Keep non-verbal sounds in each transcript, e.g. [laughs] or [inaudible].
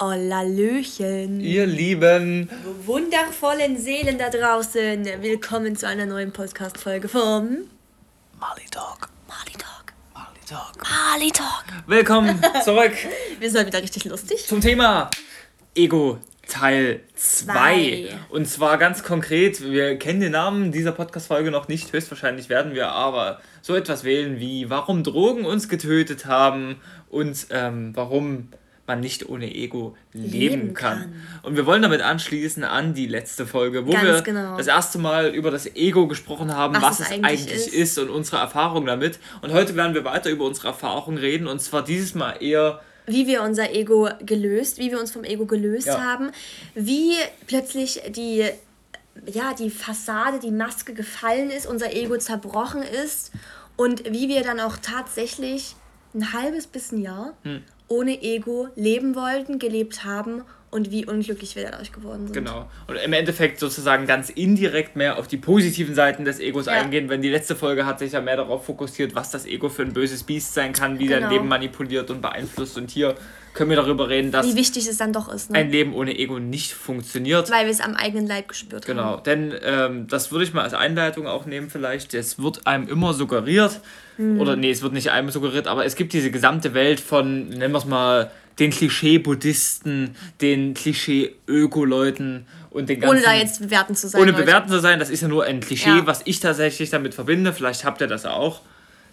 Hallöchen. Ihr lieben, wundervollen Seelen da draußen. Willkommen zu einer neuen Podcast-Folge vom Mali Talk. Mali Talk. Mali Talk. Mali Talk. Willkommen [laughs] zurück Wir sind wieder richtig lustig. zum Thema Ego Teil 2. Zwei. Und zwar ganz konkret, wir kennen den Namen dieser Podcast-Folge noch nicht, höchstwahrscheinlich werden wir aber so etwas wählen wie warum Drogen uns getötet haben und ähm, warum man nicht ohne Ego leben, Leben kann. kann. Und wir wollen damit anschließen an die letzte Folge, wo Ganz wir genau. das erste Mal über das Ego gesprochen haben, Was was, es eigentlich eigentlich, ist. ist. und unsere Erfahrung damit. Und heute werden wir weiter über unsere Erfahrung reden und zwar dieses Mal eher Wie wir unser Ego gelöst, wie wir uns vom Ego gelöst Ja. haben, wie plötzlich die, ja, die Fassade, die Maske gefallen ist, unser Ego zerbrochen ist und wie wir dann auch tatsächlich ein halbes bis ein Jahr Hm. Ohne Ego leben wollten, gelebt haben und wie unglücklich wir dadurch geworden sind. Genau. Und im Endeffekt sozusagen ganz indirekt mehr auf die positiven Seiten des Egos Ja. eingehen, wenn die letzte Folge hat sich ja mehr darauf fokussiert, was das Ego für ein böses Biest sein kann, wie Genau. dein Leben manipuliert und beeinflusst. Und hier können wir darüber reden, dass Wie wichtig es dann doch ist, ne? ein Leben ohne Ego nicht funktioniert. weil wir es am eigenen Leib gespürt haben. Genau, denn ähm, das würde ich mal als Einleitung auch nehmen vielleicht. Es wird einem immer suggeriert, Hm. oder nee, es wird nicht einem suggeriert, aber es gibt diese gesamte Welt von, nennen wir es mal, den Klischee-Buddhisten, den Klischee-Öko-Leuten und den ganzen... Ohne da jetzt bewerten zu sein. ohne Leute. bewerten zu sein, das ist ja nur ein Klischee, Ja. was ich tatsächlich damit verbinde. Vielleicht habt ihr das auch,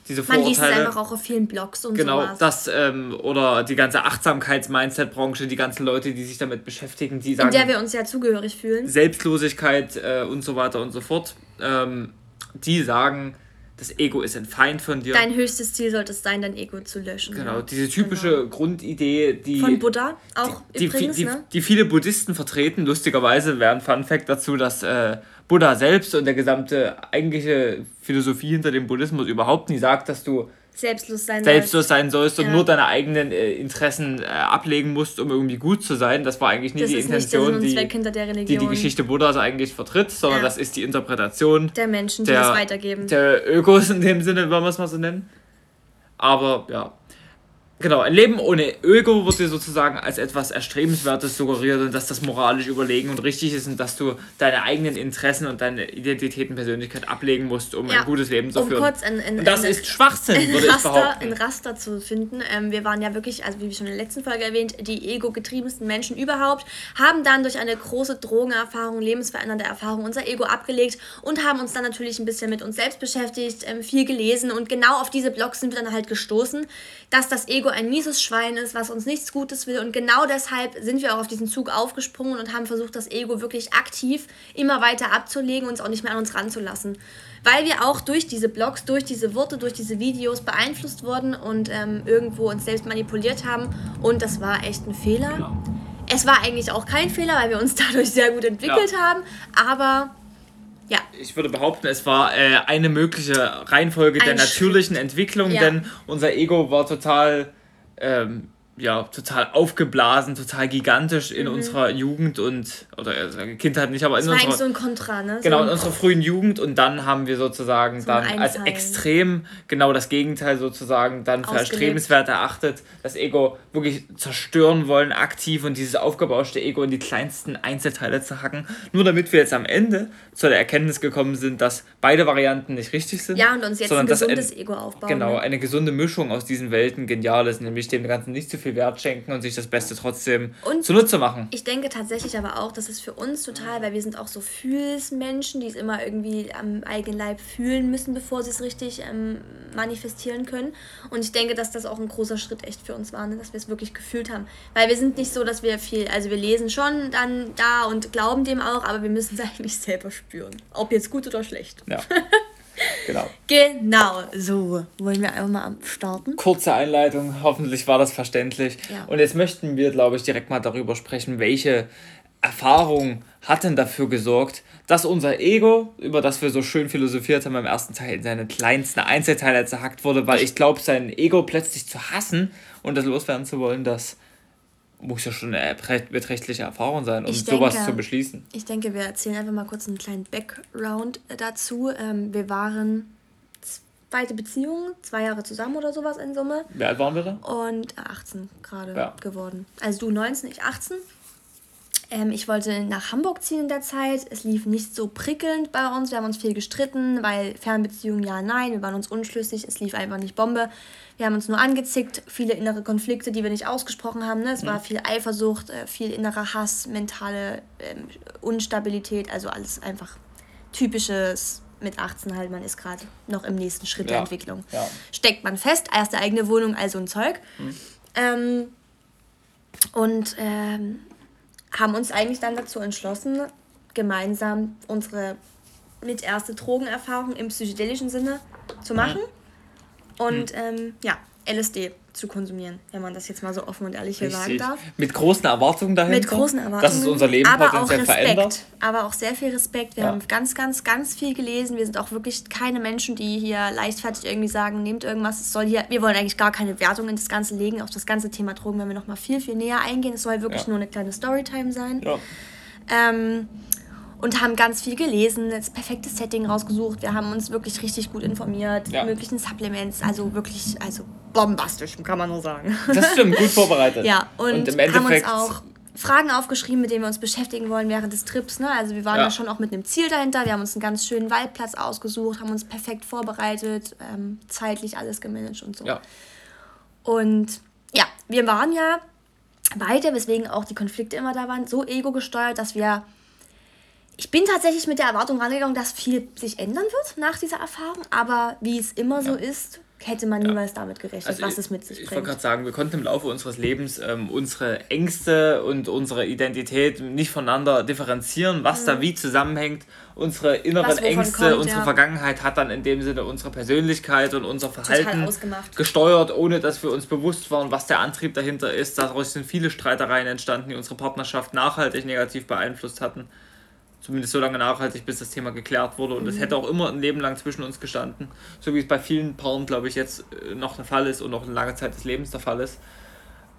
diese Man liest es einfach auch auf vielen Blogs und Genau, sowas. das ähm, oder die ganze Achtsamkeits-Mindset-Branche, die ganzen Leute, die sich damit beschäftigen, die in sagen, der wir uns ja zugehörig fühlen. Selbstlosigkeit äh, und so weiter und so fort, ähm, die sagen, das Ego ist ein Feind von dir. Dein höchstes Ziel sollte es sein, dein Ego zu löschen. genau, Ja. diese typische Grundidee, die, Von Buddha auch die, übrigens, die, ne? die viele Buddhisten vertreten. Lustigerweise wäre ein Fun Fact dazu, dass äh, Buddha selbst und der gesamte eigentliche Philosophie hinter dem Buddhismus überhaupt nie sagt, dass du Selbstlos sein selbstlos sein sollst und Ja. nur deine eigenen äh, Interessen äh, ablegen musst, um irgendwie gut zu sein. Das war eigentlich nie Das die Intention, die, Zweck hinter der Religion. die die Geschichte Buddhas eigentlich vertritt, sondern Ja. das ist die Interpretation der Menschen, die der, es weitergeben. der Ökos in dem Sinne, wollen wir es mal so nennen. Aber ja. Genau, ein Leben ohne Ego wird dir sozusagen als etwas Erstrebenswertes suggeriert und dass das moralisch überlegen und richtig ist und dass du deine eigenen Interessen und deine Identität und Persönlichkeit ablegen musst, um Ja, ein gutes Leben zu um führen. kurz ein, ein, und das ein, ist Schwachsinn, würde ich Raster, behaupten. ein Raster zu finden. Ähm, wir waren ja wirklich, also wie schon in der letzten Folge erwähnt, die ego-getriebensten Menschen überhaupt, haben dann durch eine große Drogenerfahrung, lebensverändernde Erfahrung unser Ego abgelegt und haben uns dann natürlich ein bisschen mit uns selbst beschäftigt, ähm, viel gelesen und genau auf diese Blogs sind wir dann halt gestoßen, dass das Ego ein mieses Schwein ist, was uns nichts Gutes will und genau deshalb sind wir auch auf diesen Zug aufgesprungen und haben versucht, das Ego wirklich aktiv immer weiter abzulegen und es auch nicht mehr an uns ranzulassen weil wir auch durch diese Blogs, durch diese Worte, durch diese Videos beeinflusst wurden und ähm, irgendwo uns selbst manipuliert haben. Und das war echt ein Fehler. Ja. Es war eigentlich auch kein Fehler, weil wir uns [laughs] dadurch sehr gut entwickelt Ja. haben. Aber ja, ich würde behaupten, es war äh, eine mögliche Reihenfolge der Ein natürlichen Entwicklung, Ja. denn unser Ego war total, ähm, ja, total aufgeblasen, total gigantisch in unserer Jugend und, oder äh, Kindheit nicht, aber in Mhm. eigentlich unserer, so ein Kontra, ne? genau, so in unserer frühen Jugend und dann haben wir sozusagen ein dann als Einteilen. extrem genau das Gegenteil sozusagen dann für erstrebenswert erachtet, das Ego wirklich zerstören wollen aktiv und dieses aufgebauschte Ego in die kleinsten Einzelteile zu hacken, nur damit wir jetzt am Ende zu der Erkenntnis gekommen sind, dass beide Varianten nicht richtig sind. ja, und uns jetzt sondern ein dass ein- gesundes Ego aufbauen. Genau, ne? eine gesunde Mischung aus diesen Welten genial ist, nämlich dem Ganzen nicht zu viel Wert schenken und sich das Beste trotzdem Und- zunutze machen. Ich denke tatsächlich aber auch, dass es für uns total, weil wir sind auch so Fühlsmenschen, die es immer irgendwie am eigenen Leib fühlen müssen, bevor sie es richtig ähm, manifestieren können. Und ich denke, dass das auch ein großer Schritt echt für uns war, ne? dass wir es wirklich gefühlt haben. Weil wir sind nicht so, dass wir viel, also wir lesen schon dann da und glauben dem auch, aber wir müssen es [laughs] eigentlich selber spüren. Ob jetzt gut oder schlecht. Ja. [laughs] genau. Genau, so. Wollen wir einfach mal starten? Kurze Einleitung, hoffentlich war das verständlich. Ja. Und jetzt möchten wir, glaube ich, direkt mal darüber sprechen, welche Erfahrung hat denn dafür gesorgt, dass unser Ego, über das wir so schön philosophiert haben im ersten Teil, in seine kleinsten Einzelteile zerhackt wurde, weil ich glaube, sein Ego plötzlich zu hassen und das loswerden zu wollen, das muss ja schon eine beträchtliche Erfahrung sein, um Ich sowas denke- zu beschließen. Ich denke, wir erzählen einfach mal kurz einen kleinen Background dazu. Ähm, wir waren weite Beziehung, zwei Jahre zusammen oder sowas in Summe. Wie alt waren wir da? Und 18 gerade Ja. geworden. Also du 19, ich 18. Ähm, ich wollte nach Hamburg ziehen in der Zeit. Es lief nicht so prickelnd bei uns. Wir haben uns viel gestritten, weil Fernbeziehungen ja, nein. Wir waren uns unschlüssig. Es lief einfach nicht Bombe. Wir haben uns nur angezickt. Viele innere Konflikte, die wir nicht ausgesprochen haben. Ne? Es war viel Eifersucht, äh, viel innerer Hass, mentale ähm, Unstabilität. Also alles einfach typisches mit 18 halt. Man ist gerade noch im nächsten Schritt der Ja. Entwicklung. Ja. Steckt man fest, erste eigene Wohnung, also ein Zeug. Ähm, und ähm, haben uns eigentlich dann dazu entschlossen, gemeinsam unsere mit erste Drogenerfahrung im psychedelischen Sinne zu machen. Und ähm, ja, LSD zu konsumieren, wenn man das jetzt mal so offen und ehrlich hier sagen darf. Mit großen Erwartungen dahinter. Mit großen Erwartungen. Dass es unser Leben aber auch potenziell Respekt. verändert. Aber auch sehr viel Respekt. Wir Ja. haben ganz, ganz, ganz viel gelesen. Wir sind auch wirklich keine Menschen, die hier leichtfertig irgendwie sagen, nehmt irgendwas. Es soll hier, wir wollen eigentlich gar keine Wertung in das Ganze legen. Auf das ganze Thema Drogen werden wir noch mal viel, viel näher eingehen. Es soll wirklich Ja. nur eine kleine Storytime sein. Ja. Ähm, und haben ganz viel gelesen, das perfekte Setting rausgesucht. Wir haben uns wirklich richtig gut informiert, Ja. möglichen Supplements, also wirklich, also bombastisch, kann man nur sagen. Das stimmt, gut vorbereitet. [laughs] Ja, und, und im haben uns Endeffekt. auch Fragen aufgeschrieben, mit denen wir uns beschäftigen wollen während des Trips. Ne? Also wir waren Ja. da schon auch mit einem Ziel dahinter. Wir haben uns einen ganz schönen Waldplatz ausgesucht, haben uns perfekt vorbereitet, ähm, zeitlich alles gemanagt und so. Ja. Und ja, wir waren ja beide, weswegen auch die Konflikte immer da waren, so ego gesteuert, dass wir. Ich bin tatsächlich mit der Erwartung rangegangen, dass viel sich ändern wird nach dieser Erfahrung, aber wie es immer so ist, hätte man niemals damit gerechnet, Also was ich- es mit sich Ich wollte bringt. gerade sagen, wir konnten im Laufe unseres Lebens ähm, unsere Ängste und unsere Identität nicht voneinander differenzieren, was da wie zusammenhängt. Unsere inneren Mhm. Ängste, kommt, unsere ja. Vergangenheit hat dann in dem Sinne unsere Persönlichkeit und unser Verhalten ausgemacht. gesteuert, ohne dass wir uns bewusst waren, was der Antrieb dahinter ist. Daraus sind viele Streitereien entstanden, die unsere Partnerschaft nachhaltig negativ beeinflusst hatten. Zumindest so lange nachhaltig, bis das Thema geklärt wurde. Und Mhm. es hätte auch immer ein Leben lang zwischen uns gestanden. So wie es bei vielen Paaren, glaube ich, jetzt äh, noch der Fall ist und noch eine lange Zeit des Lebens der Fall ist.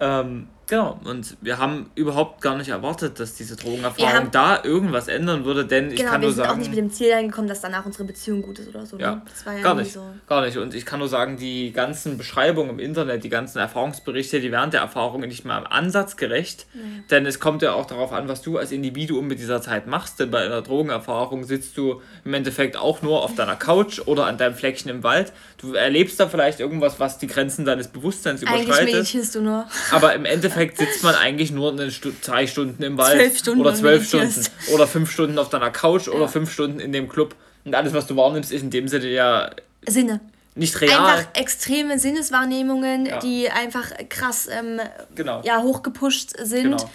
Ähm, genau, und wir haben überhaupt gar nicht erwartet, dass diese Wir Drogenerfahrung haben- da irgendwas ändern würde, denn ich Genau, kann wir nur sind sagen. auch nicht mit dem Ziel reingekommen, dass danach unsere Beziehung gut ist oder so. Ja, ne? Das war ja gar nicht. so. Gar nicht. Und ich kann nur sagen, die ganzen Beschreibungen im Internet, die ganzen Erfahrungsberichte, die während der Erfahrung nicht mal im Ansatz gerecht. Denn es kommt ja auch darauf an, was du als Individuum mit dieser Zeit machst. Denn bei einer Drogenerfahrung sitzt du im Endeffekt auch nur auf deiner Couch [laughs] oder an deinem Fleckchen im Wald. Du erlebst da vielleicht irgendwas, was die Grenzen deines Bewusstseins Eigentlich überschreitet. meditierst du nur. Aber im Endeffekt sitzt man eigentlich nur eine Stu zwei Stunden im Wald. Zwölf Stunden oder zwölf Stunden. Oder fünf Stunden auf deiner Couch oder Ja. fünf Stunden in dem Club. Und alles, was du wahrnimmst, ist in dem Sinne ja Sinne. nicht real. Einfach extreme Sinneswahrnehmungen, Ja. die einfach krass ähm, Genau. ja, hochgepusht sind, Genau.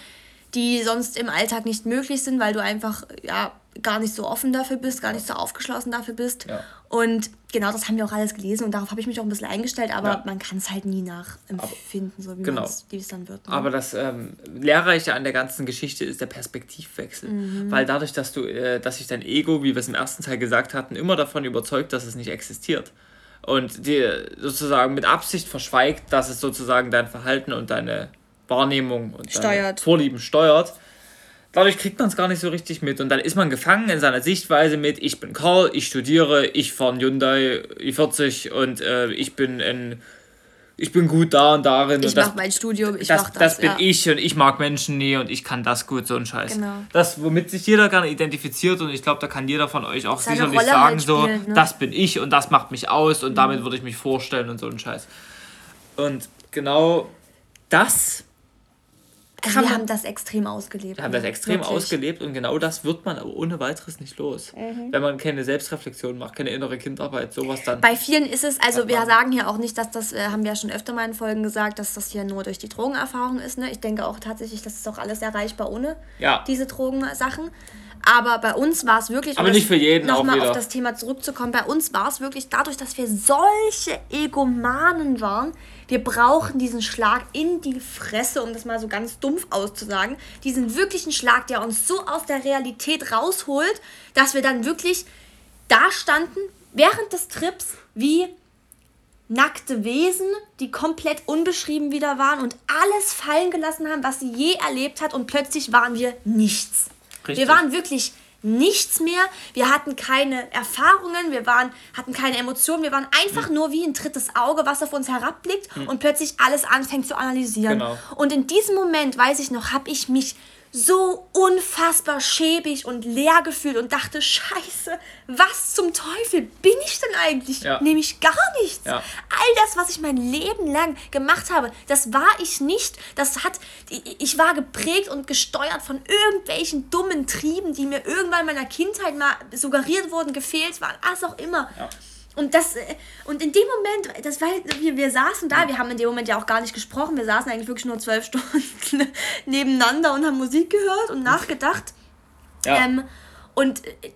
Die sonst im Alltag nicht möglich sind, weil du einfach ja, gar nicht so offen dafür bist, gar nicht so aufgeschlossen dafür bist. Ja. Und genau das haben wir auch alles gelesen und darauf habe ich mich auch ein bisschen eingestellt, aber Ja. man kann es halt nie nachempfinden, so wie Genau. es dann wird. Ne? Aber das ähm, Lehrreiche an der ganzen Geschichte ist der Perspektivwechsel. Mhm. Weil dadurch, dass du, äh, dass sich dein Ego, wie wir es im ersten Teil gesagt hatten, immer davon überzeugt, dass es nicht existiert. Und dir sozusagen mit Absicht verschweigt, dass es sozusagen dein Verhalten und deine Wahrnehmung und Steuert. Vorlieben steuert. Dadurch kriegt man es gar nicht so richtig mit. Und dann ist man gefangen in seiner Sichtweise mit, ich bin Karl, ich studiere, ich fahre Hyundai i40 und äh, ich bin ein ich bin gut da und darin. ich und das, mache mein Studium, ich das, das, das. bin ja. ich und ich mag Menschen nie und ich kann das gut, so ein Scheiß. Genau. Das, womit sich jeder gerne identifiziert und ich glaube, da kann jeder von euch auch Seine sicherlich Rolle sagen, halt so, ne? Mhm. das bin ich und das macht mich aus und damit würde ich mich vorstellen und so ein Scheiß. Und genau das kann wir haben das extrem ausgelebt. wir haben das extrem Wirklich. ausgelebt und genau das wird man aber ohne weiteres nicht los. Mhm. Wenn man keine Selbstreflexion macht, keine innere Kindarbeit, sowas dann. Bei vielen ist es, also wir sagen hier auch nicht, dass das, äh, haben wir ja schon öfter mal in Folgen gesagt, dass das hier nur durch die Drogenerfahrung ist. Ne? Ich denke auch tatsächlich, das ist auch alles erreichbar ohne Ja. diese Drogensachen. Aber bei uns war es wirklich, Aber um nicht für jeden auch nochmal auf das Thema zurückzukommen, bei uns war es wirklich dadurch, dass wir solche Egomanen waren, wir brauchen diesen Schlag in die Fresse, um das mal so ganz dumpf auszusagen, diesen wirklichen Schlag, der uns so aus der Realität rausholt, dass wir dann wirklich da standen, während des Trips, wie nackte Wesen, die komplett unbeschrieben wieder waren und alles fallen gelassen haben, was sie je erlebt hat und plötzlich waren wir nichts. Richtig. Wir waren wirklich nichts mehr. Wir hatten keine Erfahrungen, wir waren, hatten keine Emotionen, wir waren einfach mhm. nur wie ein drittes Auge, was auf uns herabblickt mhm. und plötzlich alles anfängt zu analysieren. Genau. Und in diesem Moment, weiß ich noch, habe ich mich so unfassbar schäbig und leer gefühlt und dachte, scheiße, was zum Teufel bin ich denn eigentlich? Ja. Nämlich gar nichts. Ja. All das, was ich mein Leben lang gemacht habe, das war ich nicht. Das hat, ich war geprägt und gesteuert von irgendwelchen dummen Trieben, die mir irgendwann in meiner Kindheit mal suggeriert wurden, gefehlt waren, was auch immer. Ja. Und das, äh, und in dem Moment, das war, wir, wir saßen da, wir haben in dem Moment ja auch gar nicht gesprochen, wir saßen eigentlich wirklich nur zwölf [laughs] Stunden nebeneinander und haben Musik gehört und nachgedacht. Ja. Ähm, und äh,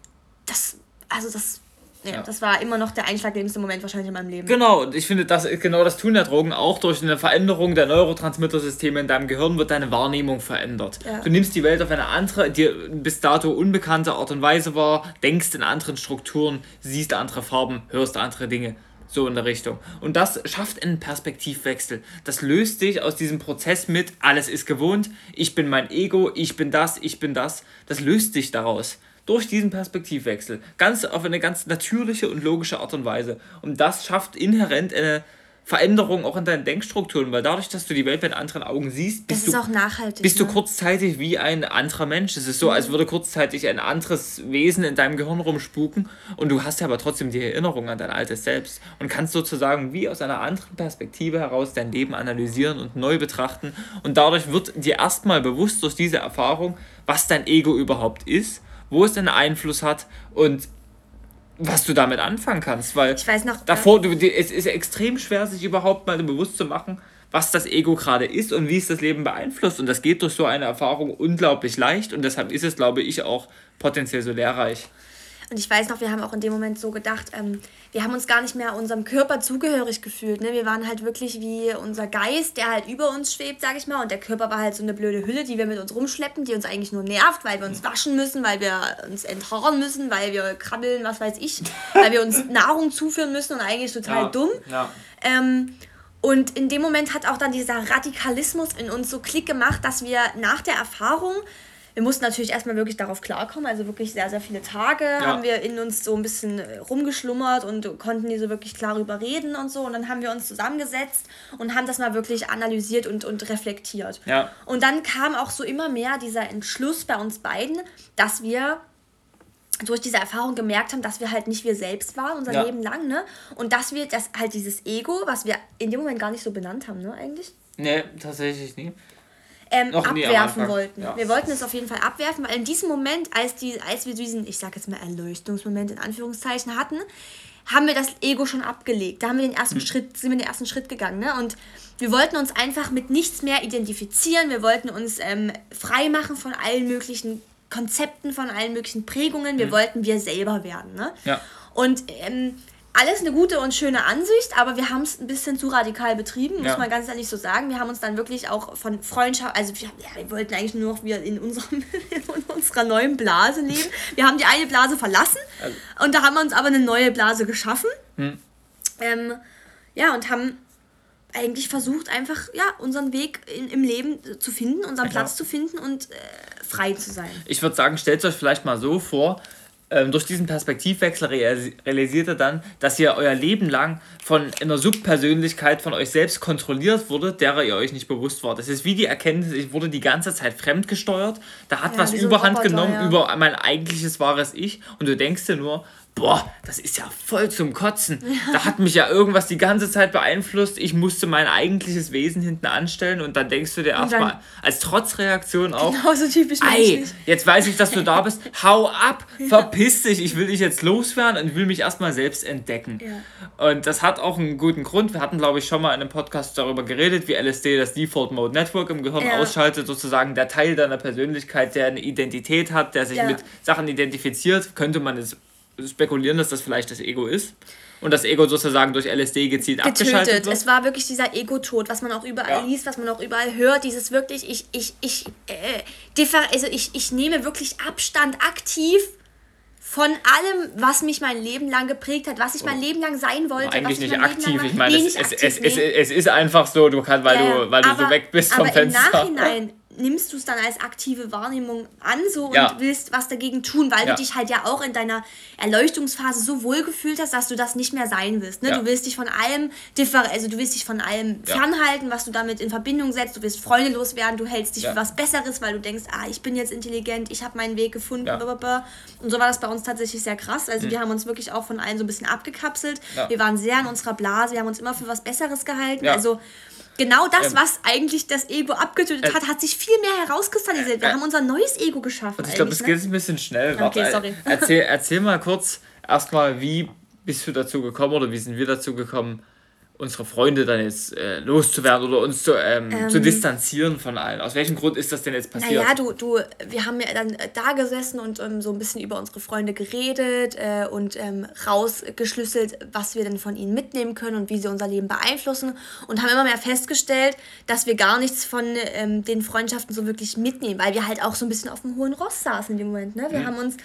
das, also das ja, ja, das war immer noch der einschlaggebendste Moment wahrscheinlich in meinem Leben. Genau, und ich finde, das, genau das tun ja Drogen auch. Durch eine Veränderung der Neurotransmittersysteme in deinem Gehirn wird deine Wahrnehmung verändert. Ja. Du nimmst die Welt auf eine andere, dir bis dato unbekannte Art und Weise wahr, denkst in anderen Strukturen, siehst andere Farben, hörst andere Dinge. So in der Richtung. Und das schafft einen Perspektivwechsel. Das löst dich aus diesem Prozess mit, alles ist gewohnt, ich bin mein Ego, ich bin das, ich bin das. Das löst dich daraus durch diesen Perspektivwechsel. Ganz auf eine ganz natürliche und logische Art und Weise. Und das schafft inhärent eine Veränderung auch in deinen Denkstrukturen, weil dadurch, dass du die Welt mit anderen Augen siehst, bist, du, bist ne? du kurzzeitig wie ein anderer Mensch. Es ist so, mhm. als würde kurzzeitig ein anderes Wesen in deinem Gehirn rumspuken und du hast ja aber trotzdem die Erinnerung an dein altes Selbst und kannst sozusagen wie aus einer anderen Perspektive heraus dein Leben analysieren und neu betrachten und dadurch wird dir erstmal bewusst durch diese Erfahrung, was dein Ego überhaupt ist wo es einen Einfluss hat und was du damit anfangen kannst, weil ich weiß noch, davor, du, es ist extrem schwer, sich überhaupt mal bewusst zu machen, was das Ego gerade ist und wie es das Leben beeinflusst. Und das geht durch so eine Erfahrung unglaublich leicht und deshalb ist es, glaube ich, auch potenziell so lehrreich. Und ich weiß noch, wir haben auch in dem Moment so gedacht, ähm, wir haben uns gar nicht mehr unserem Körper zugehörig gefühlt. Ne? Wir waren halt wirklich wie unser Geist, der halt über uns schwebt, sag ich mal. Und der Körper war halt so eine blöde Hülle, die wir mit uns rumschleppen, die uns eigentlich nur nervt, weil wir uns waschen müssen, weil wir uns enthaaren müssen, weil wir krabbeln, was weiß ich, weil wir uns [laughs] Nahrung zuführen müssen und eigentlich total ja, dumm. Ja. Ähm, und in dem Moment hat auch dann dieser Radikalismus in uns so Klick gemacht, dass wir nach der Erfahrung wir mussten natürlich erstmal wirklich darauf klarkommen. Also wirklich sehr, sehr viele Tage ja. haben wir in uns so ein bisschen äh, rumgeschlummert und konnten nie so wirklich klar darüber reden und so. Und dann haben wir uns zusammengesetzt und haben das mal wirklich analysiert und, und reflektiert. Ja. Und dann kam auch so immer mehr dieser Entschluss bei uns beiden, dass wir durch diese Erfahrung gemerkt haben, dass wir halt nicht wir selbst waren, unser ja. Leben lang, ne? Und dass wir das halt dieses Ego, was wir in dem Moment gar nicht so benannt haben, ne, eigentlich? Nee, tatsächlich nie ähm, abwerfen wollten. Ja. Wir wollten es auf jeden Fall abwerfen, weil in diesem Moment, als, die, als wir diesen, ich sag jetzt mal, Erleuchtungsmoment in Anführungszeichen hatten, haben wir das Ego schon abgelegt. Da haben wir den ersten mhm. Schritt, sind wir den ersten Schritt gegangen. Ne? Und wir wollten uns einfach mit nichts mehr identifizieren. Wir wollten uns ähm, frei machen von allen möglichen Konzepten, von allen möglichen Prägungen. Wir mhm. wollten wir selber werden. Ne? Ja. Und ähm, alles eine gute und schöne Ansicht, aber wir haben es ein bisschen zu radikal betrieben, muss ja. man ganz ehrlich so sagen. Wir haben uns dann wirklich auch von Freundschaft, also wir, ja, wir wollten eigentlich nur noch wir in, unserem, [laughs] in unserer neuen Blase leben. Wir haben die eine Blase verlassen also. und da haben wir uns aber eine neue Blase geschaffen. Hm. Ähm, ja, und haben eigentlich versucht, einfach ja, unseren Weg in, im Leben zu finden, unseren ja, Platz zu finden und äh, frei zu sein. Ich würde sagen, stellt euch vielleicht mal so vor, ähm, durch diesen Perspektivwechsel realisiert ihr dann, dass ihr euer Leben lang von einer Subpersönlichkeit von euch selbst kontrolliert wurde, derer ihr euch nicht bewusst war. Das ist wie die Erkenntnis, ich wurde die ganze Zeit fremdgesteuert, da hat ja, was Überhand Roboter, genommen ja. über mein eigentliches wahres Ich und du denkst dir nur, boah, das ist ja voll zum Kotzen. [laughs] Ja. Da hat mich ja irgendwas die ganze Zeit beeinflusst. Ich musste mein eigentliches Wesen hinten anstellen und dann denkst du dir erstmal als Trotzreaktion auch, genauso typisch Ei, jetzt weiß ich, dass du da bist. [laughs] Hau ab, ja. verpiss dich, ich will dich jetzt loswerden und will mich erstmal selbst entdecken. Ja. Und das hat auch einen guten Grund. Wir hatten, glaube ich, schon mal in einem Podcast darüber geredet, wie LSD das Default Mode Network im Gehirn ausschaltet, sozusagen der Teil deiner Persönlichkeit, der eine Identität hat, der sich mit Sachen identifiziert, könnte man es spekulieren, dass das vielleicht das Ego ist. Und das Ego sozusagen durch LSD gezielt Getötet. abgeschaltet wird. Es war wirklich dieser Ego-Tod, was man auch überall ja. liest, was man auch überall hört. Dieses wirklich, ich, ich, ich, äh, also ich, ich nehme wirklich Abstand aktiv von allem, was mich mein Leben lang geprägt hat, was ich mein oh. Leben lang sein wollte. Eigentlich nicht aktiv. Ich meine, nee, es, es, es, es, es, ist einfach so, du kannst, weil, ja, du, weil aber, du so weg bist vom Fenster. Im Nachhinein [laughs] nimmst du es dann als aktive Wahrnehmung an so und ja. willst was dagegen tun, weil ja. du dich halt ja auch in deiner Erleuchtungsphase so wohl gefühlt hast, dass du das nicht mehr sein willst. Ne? Ja. Du willst dich von allem also du willst dich von allem fernhalten, was du damit in Verbindung setzt. Du willst Freunde loswerden, du hältst dich für was Besseres, weil du denkst, ah, ich bin jetzt intelligent, ich habe meinen Weg gefunden. Und so war das bei uns tatsächlich sehr krass. Also mhm. wir haben uns wirklich auch von allen so ein bisschen abgekapselt. Wir waren sehr in unserer Blase, wir haben uns immer für was Besseres gehalten. Also genau das, ähm, was eigentlich das Ego abgetötet äh, hat, hat sich viel mehr herauskristallisiert. Wir äh, haben unser neues Ego geschaffen. Ich glaube, es ne? geht ein bisschen schnell. Okay, Warte, sorry. Erzähl, erzähl mal kurz erstmal, wie bist du dazu gekommen oder wie sind wir dazu gekommen, unsere Freunde dann jetzt äh, loszuwerden oder uns zu, ähm, ähm, zu distanzieren von allen? Aus welchem Grund ist das denn jetzt passiert? Naja, du, du, wir haben ja dann äh, da gesessen und ähm, so ein bisschen über unsere Freunde geredet äh, und ähm, rausgeschlüsselt, was wir denn von ihnen mitnehmen können und wie sie unser Leben beeinflussen und haben immer mehr festgestellt, dass wir gar nichts von ähm, den Freundschaften so wirklich mitnehmen, weil wir halt auch so ein bisschen auf dem hohen Ross saßen in dem Moment. Ne? Wir mhm. haben uns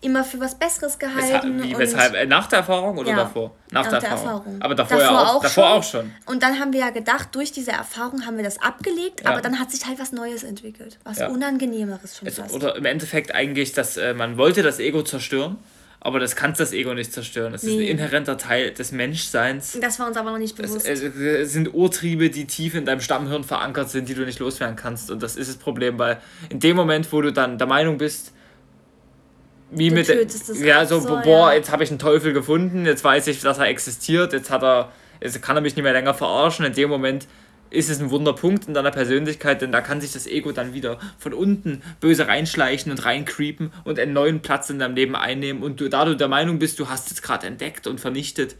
immer für was Besseres gehalten. Weshalb? Weshalb? Äh, nach der Erfahrung oder ja, davor? Nach, nach der, Erfahrung. Erfahrung. Aber davor, davor, ja auch, auch davor schon. auch schon. Und dann haben wir ja gedacht, durch diese Erfahrung haben wir das abgelegt, ja. aber dann hat sich halt was Neues entwickelt. Was. Unangenehmeres schon es, fast. Oder im Endeffekt eigentlich, dass äh, man wollte das Ego zerstören. Aber das kann das Ego nicht zerstören. Das nee. ist ein inhärenter Teil des Menschseins. Das war uns aber noch nicht bewusst. Es, es, sind Urtriebe, die tief in deinem Stammhirn verankert sind, die du nicht loswerden kannst. Und das ist das Problem, weil in dem Moment, wo du dann der Meinung bist, wie mit ja so, so boah ja. jetzt habe ich einen Teufel gefunden jetzt weiß ich dass er existiert jetzt hat er jetzt kann er mich nicht mehr länger verarschen in dem Moment ist es ein Wunderpunkt in deiner Persönlichkeit denn da kann sich das Ego dann wieder von unten böse reinschleichen und reincreepen und einen neuen Platz in deinem Leben einnehmen und du da du der Meinung bist du hast es gerade entdeckt und vernichtet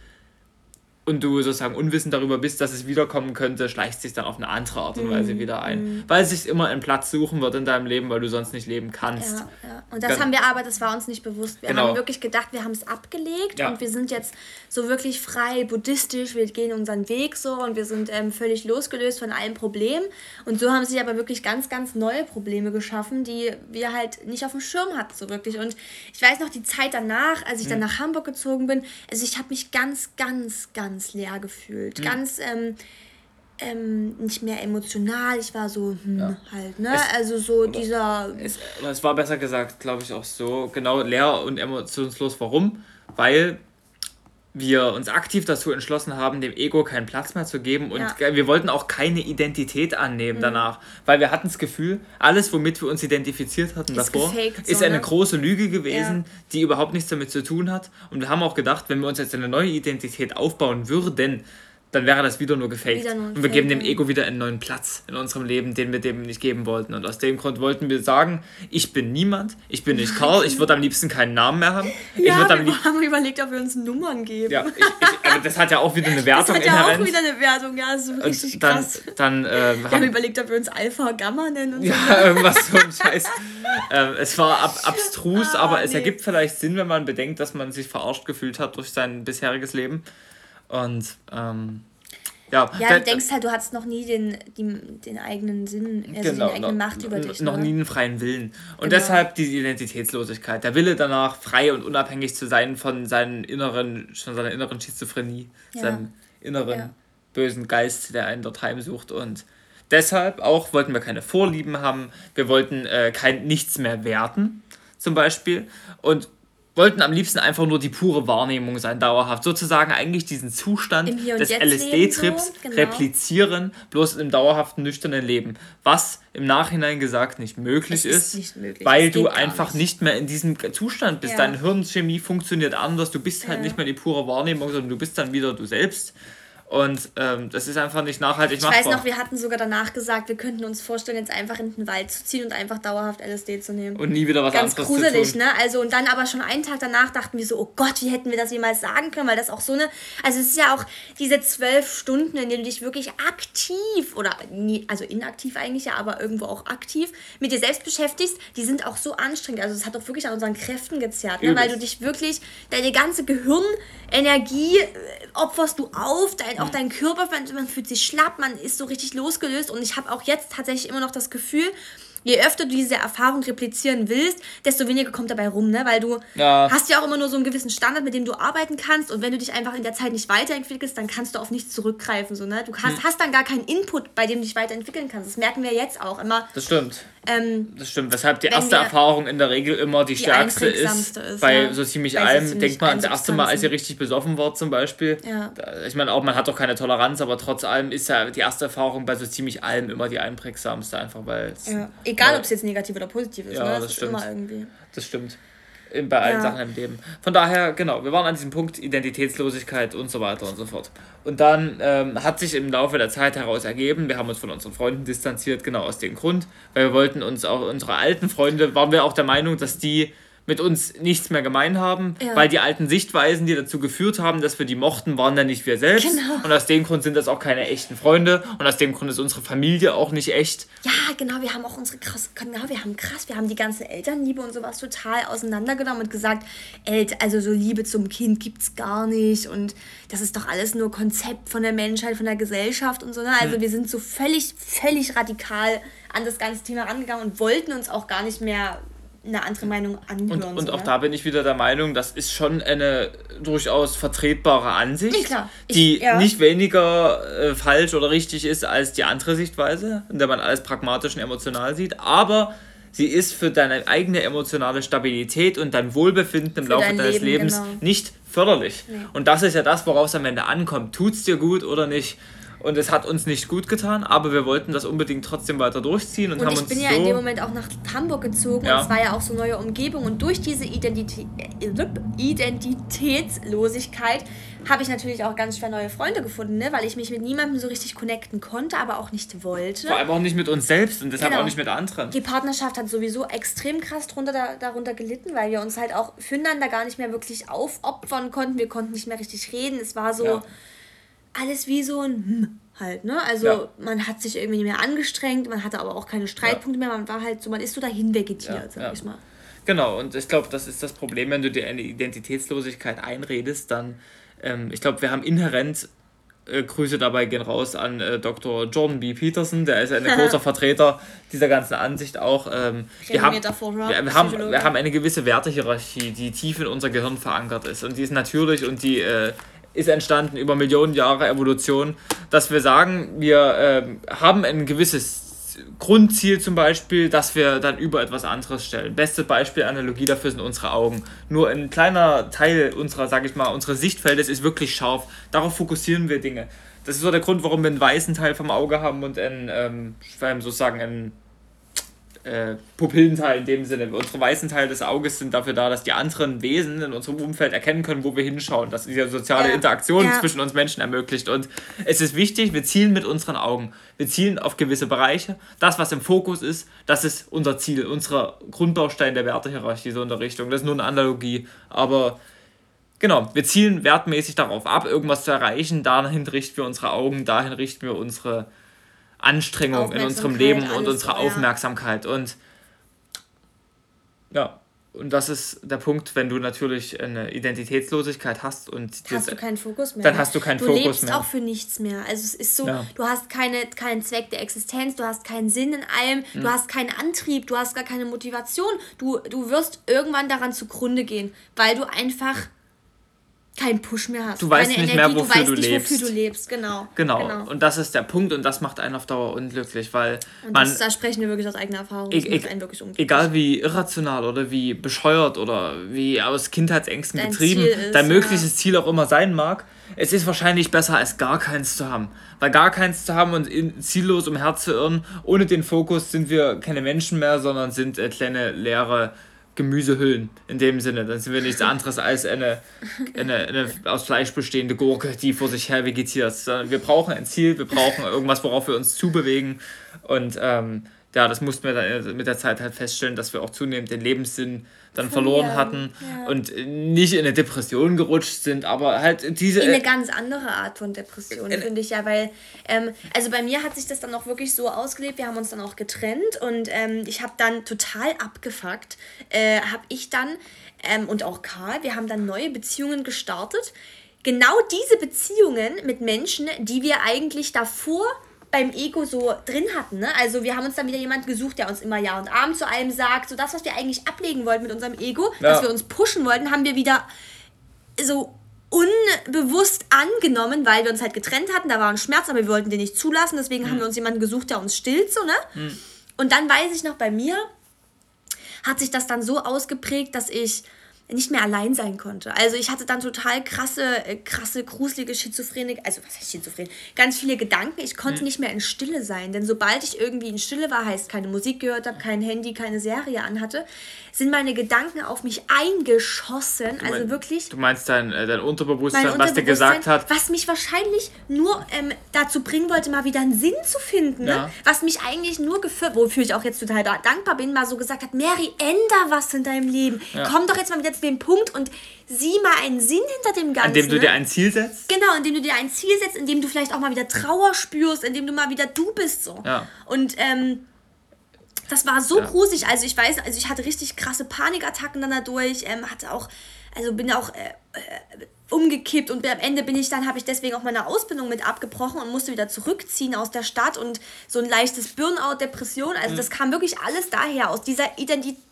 und du sozusagen unwissend darüber bist, dass es wiederkommen könnte, schleicht sich dann auf eine andere Art und Weise mm, wieder ein. Weil es sich immer einen Platz suchen wird in deinem Leben, weil du sonst nicht leben kannst. Ja, ja. Und das Dann, haben wir aber, das war uns nicht bewusst. Wir genau. haben wirklich gedacht, wir haben es abgelegt ja. und wir sind jetzt so wirklich frei, buddhistisch, wir gehen unseren Weg so und wir sind ähm, völlig losgelöst von allen Problemen. Und so haben sich aber wirklich ganz, ganz neue Probleme geschaffen, die wir halt nicht auf dem Schirm hatten so wirklich. Und ich weiß noch die Zeit danach, als ich dann mhm. nach Hamburg gezogen bin, also ich habe mich ganz, ganz, ganz ganz leer gefühlt. Mhm. Ganz ähm, ähm, nicht mehr emotional. Ich war so, hm, ja. halt, ne? Es, also so dieser. Es, es war besser gesagt, glaube ich, auch so, genau leer und emotionslos. Warum? Weil wir uns aktiv dazu entschlossen haben, dem Ego keinen Platz mehr zu geben und ja. wir wollten auch keine Identität annehmen mhm. danach, weil wir hatten das Gefühl, alles, womit wir uns identifiziert hatten ist davor, gefaked, ist so, eine ne? große Lüge gewesen, ja. die überhaupt nichts damit zu tun hat und wir haben auch gedacht, wenn wir uns jetzt eine neue Identität aufbauen würden, dann wäre das wieder nur gefaked. Wieder nur und wir geben dem Ego wieder einen neuen Platz in unserem Leben, den wir dem nicht geben wollten. Und aus dem Grund wollten wir sagen, ich bin niemand, ich bin nicht Karl, ich würde am liebsten keinen Namen mehr haben. Ja, wir am haben überlegt, ob wir uns Nummern geben. Ja, ich, ich, aber das hat ja auch wieder eine Wertung Das hat ja auch wieder eine Wertung, ja, so richtig und dann, krass. Dann, äh, wir haben überlegt, ob wir uns Alpha Gamma nennen und ja, so. Ja, [laughs] irgendwas so ein Scheiß. äh, es war ab, [laughs] abstrus, ah, aber nee. es ergibt vielleicht Sinn, wenn man bedenkt, dass man sich verarscht gefühlt hat durch sein bisheriges Leben. Und ähm, ja, ja du denkst halt, du hast noch nie den, die, den eigenen Sinn, also genau, die eigene noch, Macht über dich. Noch ne? nie einen freien Willen. Und genau. deshalb die Identitätslosigkeit. Der Wille danach, frei und unabhängig zu sein von, seinen inneren, von seiner inneren Schizophrenie, ja. seinem inneren ja. bösen Geist, der einen dort heimsucht. Und deshalb auch wollten wir keine Vorlieben haben. Wir wollten äh, kein nichts mehr werten, zum Beispiel. Und wollten am liebsten einfach nur die pure Wahrnehmung sein, dauerhaft. Sozusagen eigentlich diesen Zustand des LSD-Trips so, genau. replizieren, bloß im dauerhaften nüchternen Leben. Was im Nachhinein gesagt nicht möglich ist, ist nicht möglich. weil du einfach nicht. nicht. mehr in diesem Zustand bist. Ja. Deine Hirnchemie funktioniert anders, du bist halt ja. nicht mehr die pure Wahrnehmung, sondern du bist dann wieder du selbst. Und ähm, das ist einfach nicht nachhaltig ich machbar. Ich weiß noch, wir hatten sogar danach gesagt, wir könnten uns vorstellen, jetzt einfach in den Wald zu ziehen und einfach dauerhaft LSD zu nehmen. Und nie wieder was Ganz anderes gruselig, zu tun. ne? Also und dann aber schon einen Tag danach dachten wir so, oh Gott, wie hätten wir das jemals sagen können, weil das auch so eine, also es ist ja auch diese zwölf Stunden, in denen du dich wirklich aktiv oder nie, also inaktiv eigentlich ja, aber irgendwo auch aktiv mit dir selbst beschäftigst, die sind auch so anstrengend. Also es hat auch wirklich an unseren Kräften gezerrt, ne? weil du dich wirklich, deine ganze Gehirnenergie äh, opferst du auf, dein auch dein Körper, man, man fühlt sich schlapp, man ist so richtig losgelöst und ich habe auch jetzt tatsächlich immer noch das Gefühl, je öfter du diese Erfahrung replizieren willst, desto weniger kommt dabei rum, ne? Weil du ja. hast ja auch immer nur so einen gewissen Standard, mit dem du arbeiten kannst. Und wenn du dich einfach in der Zeit nicht weiterentwickelst, dann kannst du auf nichts zurückgreifen. So, ne? Du hast, hm. hast dann gar keinen Input, bei dem du dich weiterentwickeln kannst. Das merken wir jetzt auch immer. Das stimmt. Ähm, das stimmt. Weshalb die erste Erfahrung in der Regel immer die, die stärkste ist. ist. Bei ja. so ziemlich bei allem. So ziemlich Denkt man, das erste Mal, als ihr richtig besoffen wart zum Beispiel. Ja. Ich meine, auch man hat doch keine Toleranz, aber trotz allem ist ja die erste Erfahrung bei so ziemlich allem immer die einprägsamste. Einfach weil ja. Egal, ob es jetzt negativ oder positiv ist. Ja, ne? das, das stimmt. immer irgendwie. Das stimmt bei allen ja. Sachen im Leben. Von daher, genau, wir waren an diesem Punkt Identitätslosigkeit und so weiter und so fort. Und dann ähm, hat sich im Laufe der Zeit heraus ergeben, wir haben uns von unseren Freunden distanziert, genau aus dem Grund, weil wir wollten uns auch, unsere alten Freunde, waren wir auch der Meinung, dass die mit uns nichts mehr gemein haben, ja. weil die alten Sichtweisen, die dazu geführt haben, dass wir die mochten, waren dann nicht wir selbst. Genau. Und aus dem Grund sind das auch keine echten Freunde und aus dem Grund ist unsere Familie auch nicht echt. Ja, genau, wir haben auch unsere krass, genau, wir haben krass, wir haben die ganze Elternliebe und sowas total auseinandergenommen und gesagt, also so Liebe zum Kind gibt's gar nicht und das ist doch alles nur Konzept von der Menschheit, von der Gesellschaft und so. Ne? Also hm. wir sind so völlig, völlig radikal an das ganze Thema rangegangen und wollten uns auch gar nicht mehr eine andere Meinung anhören. Und, und auch da bin ich wieder der Meinung, das ist schon eine durchaus vertretbare Ansicht, ja, die ich, ja. nicht weniger äh, falsch oder richtig ist als die andere Sichtweise, in der man alles pragmatisch und emotional sieht, aber sie ist für deine eigene emotionale Stabilität und dein Wohlbefinden im für Laufe deines Leben, Lebens genau. nicht förderlich. Nee. Und das ist ja das, worauf es am Ende ankommt. Tut es dir gut oder nicht? Und es hat uns nicht gut getan, aber wir wollten das unbedingt trotzdem weiter durchziehen und, und haben uns. Ich bin ja so in dem Moment auch nach Hamburg gezogen ja. und es war ja auch so neue Umgebung und durch diese Identität, äh, Identitätslosigkeit habe ich natürlich auch ganz schwer neue Freunde gefunden, ne? weil ich mich mit niemandem so richtig connecten konnte, aber auch nicht wollte. Vor allem auch nicht mit uns selbst und deshalb genau. auch nicht mit anderen. Die Partnerschaft hat sowieso extrem krass drunter, da, darunter gelitten, weil wir uns halt auch füreinander gar nicht mehr wirklich aufopfern konnten. Wir konnten nicht mehr richtig reden. Es war so. Ja alles wie so ein hm halt, ne? Also ja. man hat sich irgendwie nicht mehr angestrengt, man hatte aber auch keine Streitpunkte ja. mehr, man war halt so, man ist so dahin vegetiert, sag ich mal. Genau, und ich glaube, das ist das Problem, wenn du dir eine Identitätslosigkeit einredest, dann, ähm, ich glaube, wir haben inhärent äh, Grüße dabei gehen raus an äh, Dr. Jordan B. Peterson, der ist ein [laughs] großer Vertreter dieser ganzen Ansicht auch. Ähm, wir, haben, wir, wir, haben, wir haben eine gewisse Wertehierarchie, die tief in unser Gehirn verankert ist und die ist natürlich und die äh, ist entstanden über Millionen Jahre Evolution, dass wir sagen, wir äh, haben ein gewisses Grundziel zum Beispiel, dass wir dann über etwas anderes stellen. Beste Beispiel, Analogie dafür sind unsere Augen. Nur ein kleiner Teil unserer, sag ich mal, unseres Sichtfeldes ist wirklich scharf. Darauf fokussieren wir Dinge. Das ist so der Grund, warum wir einen weißen Teil vom Auge haben und einen, ähm, sozusagen einen äh, Pupillenteil in dem Sinne. Unsere weißen Teile des Auges sind dafür da, dass die anderen Wesen in unserem Umfeld erkennen können, wo wir hinschauen, dass diese soziale ja. Interaktion ja. zwischen uns Menschen ermöglicht. Und es ist wichtig, wir zielen mit unseren Augen. Wir zielen auf gewisse Bereiche. Das, was im Fokus ist, das ist unser Ziel, unser Grundbaustein der Wertehierarchie, so in der Richtung. Das ist nur eine Analogie, aber genau, wir zielen wertmäßig darauf ab, irgendwas zu erreichen. Dahin richten wir unsere Augen, dahin richten wir unsere Anstrengung in unserem Leben und unsere Aufmerksamkeit. Und ja, und das ist der Punkt, wenn du natürlich eine Identitätslosigkeit hast und hast du keinen Fokus mehr. Dann hast du keinen du Fokus lebst mehr. auch für nichts mehr. Also es ist so, ja. du hast keine, keinen Zweck der Existenz, du hast keinen Sinn in allem, mhm. du hast keinen Antrieb, du hast gar keine Motivation. Du, du wirst irgendwann daran zugrunde gehen, weil du einfach keinen Push mehr hast. Du weißt nicht Energie, mehr, wofür du, du nicht, lebst. Wofür du lebst, genau. genau. genau. Und das ist der Punkt und das macht einen auf Dauer unglücklich, weil und man. Das, da sprechen wir wirklich aus eigener Erfahrung. E macht einen wirklich unglücklich. Egal wie irrational oder wie bescheuert oder wie aus Kindheitsängsten dein getrieben ist, dein mögliches ja. Ziel auch immer sein mag, es ist wahrscheinlich besser, als gar keins zu haben. Weil gar keins zu haben und ziellos umher zu irren, ohne den Fokus sind wir keine Menschen mehr, sondern sind äh, kleine leere Gemüsehüllen in dem Sinne. Dann sind wir nichts anderes als eine, eine, eine aus Fleisch bestehende Gurke, die vor sich her vegetiert. Wir brauchen ein Ziel, wir brauchen irgendwas, worauf wir uns zubewegen. Und ähm, ja, das mussten wir dann mit der Zeit halt feststellen, dass wir auch zunehmend den Lebenssinn dann verloren ja, hatten ja. und nicht in eine Depression gerutscht sind, aber halt diese. In eine ganz andere Art von Depression, finde ich ja, weil, ähm, also bei mir hat sich das dann auch wirklich so ausgelebt, wir haben uns dann auch getrennt und ähm, ich habe dann total abgefuckt, äh, habe ich dann ähm, und auch Karl, wir haben dann neue Beziehungen gestartet. Genau diese Beziehungen mit Menschen, die wir eigentlich davor beim Ego so drin hatten. Ne? Also wir haben uns dann wieder jemand gesucht, der uns immer Ja und Abend zu einem sagt. So das, was wir eigentlich ablegen wollten mit unserem Ego, ja. dass wir uns pushen wollten, haben wir wieder so unbewusst angenommen, weil wir uns halt getrennt hatten. Da war ein Schmerz, aber wir wollten den nicht zulassen. Deswegen mhm. haben wir uns jemanden gesucht, der uns stillt. So, ne? Mhm. Und dann weiß ich noch, bei mir hat sich das dann so ausgeprägt, dass ich nicht mehr allein sein konnte. Also ich hatte dann total krasse, äh, krasse, gruselige Schizophrenie, also was heißt Schizophren? Ganz viele Gedanken. Ich konnte mhm. nicht mehr in Stille sein, denn sobald ich irgendwie in Stille war, heißt keine Musik gehört habe, kein Handy, keine Serie anhatte, sind meine Gedanken auf mich eingeschossen. Du also wirklich. Du meinst dein, äh, dein Unterbewusstsein, Unterbewusstsein, was dir gesagt hat? Was mich wahrscheinlich nur ähm, dazu bringen wollte, mal wieder einen Sinn zu finden. Ja. Ne? Was mich eigentlich nur geführt, wofür ich auch jetzt total dankbar bin, mal so gesagt hat, Mary, änder was in deinem Leben. Ja. Komm doch jetzt mal wieder zu dem Punkt und sieh mal einen Sinn hinter dem Ganzen. Indem du dir ein Ziel setzt? Genau, indem du dir ein Ziel setzt, indem du vielleicht auch mal wieder Trauer spürst, indem du mal wieder du bist so. Ja. Und ähm, das war so ja. gruselig. Also ich weiß, also ich hatte richtig krasse Panikattacken dann dadurch, ähm, hatte auch, also bin auch äh, äh, umgekippt und am Ende bin ich dann, habe ich deswegen auch meine Ausbildung mit abgebrochen und musste wieder zurückziehen aus der Stadt und so ein leichtes Burnout, Depression, also mhm. das kam wirklich alles daher, aus dieser Identität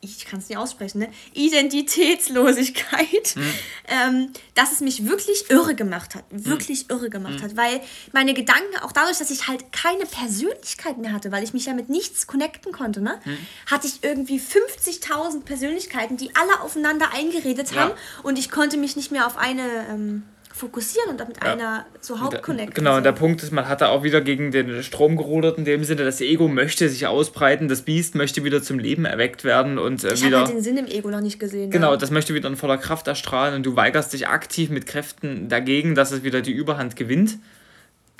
ich kann es nicht aussprechen, ne? Identitätslosigkeit, mhm. ähm, dass es mich wirklich irre gemacht hat. Wirklich mhm. irre gemacht mhm. hat. Weil meine Gedanken, auch dadurch, dass ich halt keine Persönlichkeit mehr hatte, weil ich mich ja mit nichts connecten konnte, ne? Mhm. hatte ich irgendwie 50.000 Persönlichkeiten, die alle aufeinander eingeredet ja. haben und ich konnte mich nicht mehr auf eine. Ähm, fokussieren und damit ja. einer so Hauptconnect. Genau, und der Punkt ist, man hat da auch wieder gegen den Strom gerudert, in dem Sinne, das Ego möchte sich ausbreiten, das Biest möchte wieder zum Leben erweckt werden und äh, ich wieder. Halt den Sinn im Ego noch nicht gesehen. Genau, ja. das möchte wieder in voller Kraft erstrahlen und du weigerst dich aktiv mit Kräften dagegen, dass es wieder die Überhand gewinnt.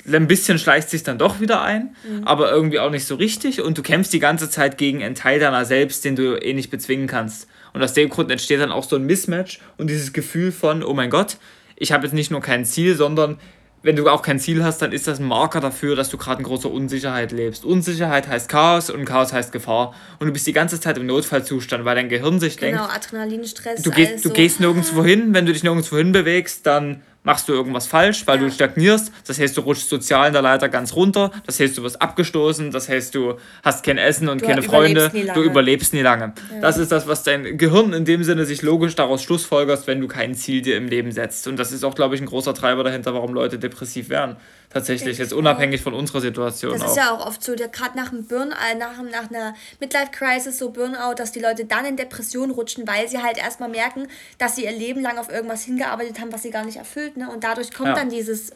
Ein bisschen schleicht sich dann doch wieder ein, mhm. aber irgendwie auch nicht so richtig und du kämpfst die ganze Zeit gegen einen Teil deiner selbst, den du eh nicht bezwingen kannst. Und aus dem Grund entsteht dann auch so ein Mismatch und dieses Gefühl von, oh mein Gott, ich habe jetzt nicht nur kein Ziel, sondern wenn du auch kein Ziel hast, dann ist das ein Marker dafür, dass du gerade in großer Unsicherheit lebst. Unsicherheit heißt Chaos und Chaos heißt Gefahr. Und du bist die ganze Zeit im Notfallzustand, weil dein Gehirn sich genau, denkt. Genau, Adrenalinstress. Du, gehst, du so. gehst nirgendwo hin. Wenn du dich nirgendwo hin bewegst, dann machst du irgendwas falsch, weil ja. du stagnierst. Das heißt, du rutschst sozial in der Leiter ganz runter. Das heißt, du wirst abgestoßen. Das heißt, du hast kein Essen und du keine Freunde. Du überlebst nie lange. Ja. Das ist das, was dein Gehirn in dem Sinne sich logisch daraus schlussfolgerst, wenn du kein Ziel dir im Leben setzt. Und das ist auch, glaube ich, ein großer Treiber dahinter, warum Leute depressiv werden. Tatsächlich, jetzt unabhängig von unserer Situation. Das auch. ist ja auch oft so, gerade nach einem Burnout, äh, nach, nach einer Midlife-Crisis, so Burnout, dass die Leute dann in Depression rutschen, weil sie halt erstmal merken, dass sie ihr Leben lang auf irgendwas hingearbeitet haben, was sie gar nicht erfüllt. Ne? Und dadurch kommt ja. dann dieses äh,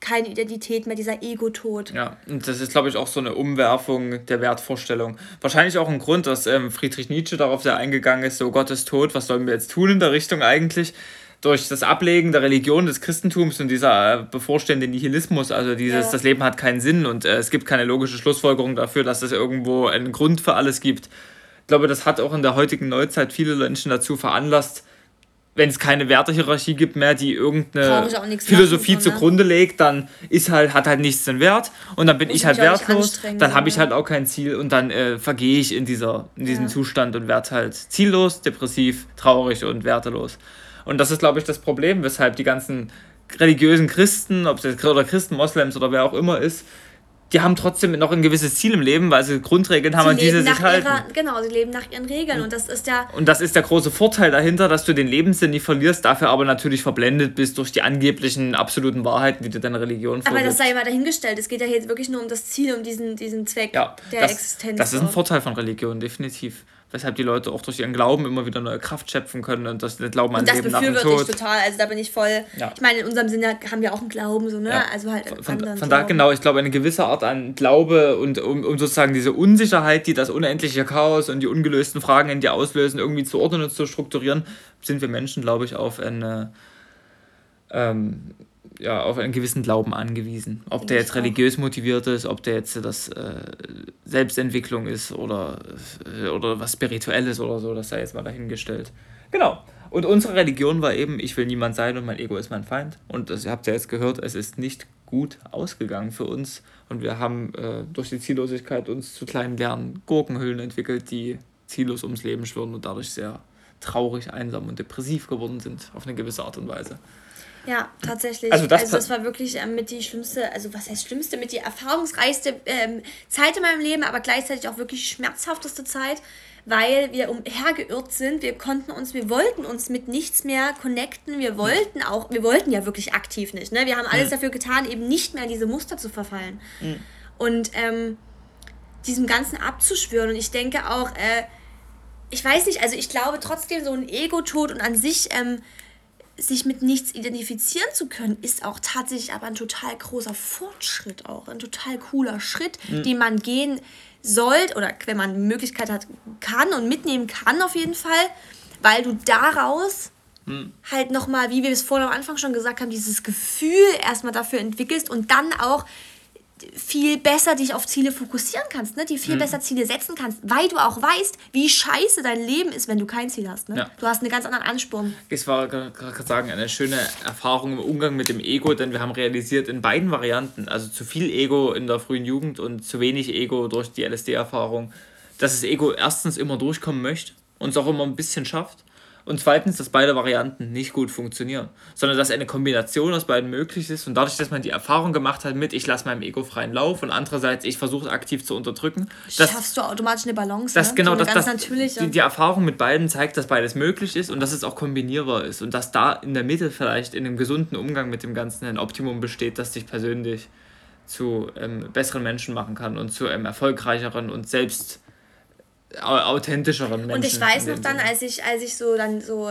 keine Identität mehr, dieser Ego-Tod. Ja, und das ist, glaube ich, auch so eine Umwerfung der Wertvorstellung. Wahrscheinlich auch ein Grund, dass ähm, Friedrich Nietzsche darauf sehr eingegangen ist, so Gott ist tot, was sollen wir jetzt tun in der Richtung eigentlich? Durch das Ablegen der Religion des Christentums und dieser äh, bevorstehende Nihilismus, also dieses, ja. das Leben hat keinen Sinn und äh, es gibt keine logische Schlussfolgerung dafür, dass es irgendwo einen Grund für alles gibt. Ich glaube, das hat auch in der heutigen Neuzeit viele Menschen dazu veranlasst, wenn es keine Wertehierarchie gibt mehr, die irgendeine Philosophie machen, zugrunde legt, dann ist halt, hat halt nichts den Wert und dann bin Muss ich halt wertlos, dann habe ich halt auch kein Ziel und dann äh, vergehe ich in, dieser, in diesem ja. Zustand und werde halt ziellos, depressiv, traurig und wertelos. Und das ist, glaube ich, das Problem, weshalb die ganzen religiösen Christen, ob es jetzt oder Christen, Moslems oder wer auch immer ist, die haben trotzdem noch ein gewisses Ziel im Leben, weil sie Grundregeln haben, an diese sich halten. Ihrer, genau, sie leben nach ihren Regeln und das ist ja... Und das ist der große Vorteil dahinter, dass du den Lebenssinn nicht verlierst, dafür aber natürlich verblendet bist durch die angeblichen absoluten Wahrheiten, die dir deine Religion vorgibt. Aber das sei mal dahingestellt, es geht ja jetzt wirklich nur um das Ziel, um diesen, diesen Zweck ja, der das, Existenz. Das ist ein Vorteil von Religion, definitiv weshalb die Leute auch durch ihren Glauben immer wieder neue Kraft schöpfen können und das Glauben an Leben nach dem Tod. Das ich total, also da bin ich voll, ja. ich meine, in unserem Sinne haben wir auch einen Glauben, so, ne? Ja. Also halt von, von, von da genau, ich glaube, eine gewisse Art an Glaube und um, um sozusagen diese Unsicherheit, die das unendliche Chaos und die ungelösten Fragen in dir auslösen, irgendwie zu ordnen und zu strukturieren, sind wir Menschen, glaube ich, auf eine ähm, ja, auf einen gewissen Glauben angewiesen. Ob der jetzt religiös motiviert ist, ob der jetzt das äh, Selbstentwicklung ist oder, äh, oder was Spirituelles oder so, das sei jetzt mal dahingestellt. Genau. Und unsere Religion war eben, ich will niemand sein und mein Ego ist mein Feind. Und das, ihr habt ja jetzt gehört, es ist nicht gut ausgegangen für uns. Und wir haben äh, durch die Ziellosigkeit uns zu kleinen leeren Gurkenhüllen entwickelt, die ziellos ums Leben schwirren und dadurch sehr traurig, einsam und depressiv geworden sind, auf eine gewisse Art und Weise. Ja, tatsächlich. Also das, also das war wirklich ähm, mit die schlimmste, also was heißt schlimmste, mit die erfahrungsreichste ähm, Zeit in meinem Leben, aber gleichzeitig auch wirklich schmerzhafteste Zeit, weil wir umhergeirrt sind. Wir konnten uns, wir wollten uns mit nichts mehr connecten. Wir wollten auch, wir wollten ja wirklich aktiv nicht. Ne? Wir haben alles mhm. dafür getan, eben nicht mehr in diese Muster zu verfallen. Mhm. Und ähm, diesem Ganzen abzuschwören. Und ich denke auch, äh, ich weiß nicht, also ich glaube trotzdem, so ein Ego-Tod und an sich ähm, sich mit nichts identifizieren zu können, ist auch tatsächlich aber ein total großer Fortschritt auch, ein total cooler Schritt, mhm. den man gehen sollte oder wenn man die Möglichkeit hat, kann und mitnehmen kann auf jeden Fall, weil du daraus mhm. halt nochmal, wie wir es vorhin am Anfang schon gesagt haben, dieses Gefühl erstmal dafür entwickelst und dann auch viel besser dich auf Ziele fokussieren kannst, ne? die viel mhm. besser Ziele setzen kannst, weil du auch weißt, wie scheiße dein Leben ist, wenn du kein Ziel hast. Ne? Ja. Du hast einen ganz anderen Ansporn. Es war gerade sagen, eine schöne Erfahrung im Umgang mit dem Ego, denn wir haben realisiert in beiden Varianten, also zu viel Ego in der frühen Jugend und zu wenig Ego durch die LSD-Erfahrung, dass das Ego erstens immer durchkommen möchte und es auch immer ein bisschen schafft und zweitens, dass beide Varianten nicht gut funktionieren, sondern dass eine Kombination aus beiden möglich ist und dadurch, dass man die Erfahrung gemacht hat mit, ich lasse meinem Ego freien Lauf und andererseits, ich versuche aktiv zu unterdrücken. Das, Schaffst du automatisch eine Balance. Das, ne? Genau, so das, das, die, die Erfahrung mit beiden zeigt, dass beides möglich ist und dass es auch kombinierbar ist und dass da in der Mitte vielleicht in einem gesunden Umgang mit dem Ganzen ein Optimum besteht, das dich persönlich zu ähm, besseren Menschen machen kann und zu einem erfolgreicheren und selbst authentischeren Menschen. Und ich weiß noch dann, als ich, als ich so dann so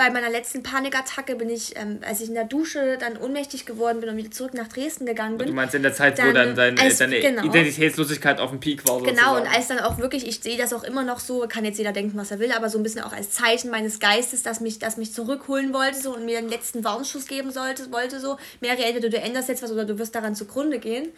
bei meiner letzten Panikattacke bin ich, ähm, als ich in der Dusche dann ohnmächtig geworden bin und wieder zurück nach Dresden gegangen bin. Du meinst in der Zeit, dann, wo dann dein, als, deine genau, Identitätslosigkeit auf dem Peak war? Sozusagen. Genau, und als dann auch wirklich, ich sehe das auch immer noch so, kann jetzt jeder denken, was er will, aber so ein bisschen auch als Zeichen meines Geistes, dass mich, dass mich zurückholen wollte so, und mir den letzten Warnschuss geben sollte, wollte so, Mary, entweder du änderst jetzt was oder du wirst daran zugrunde gehen.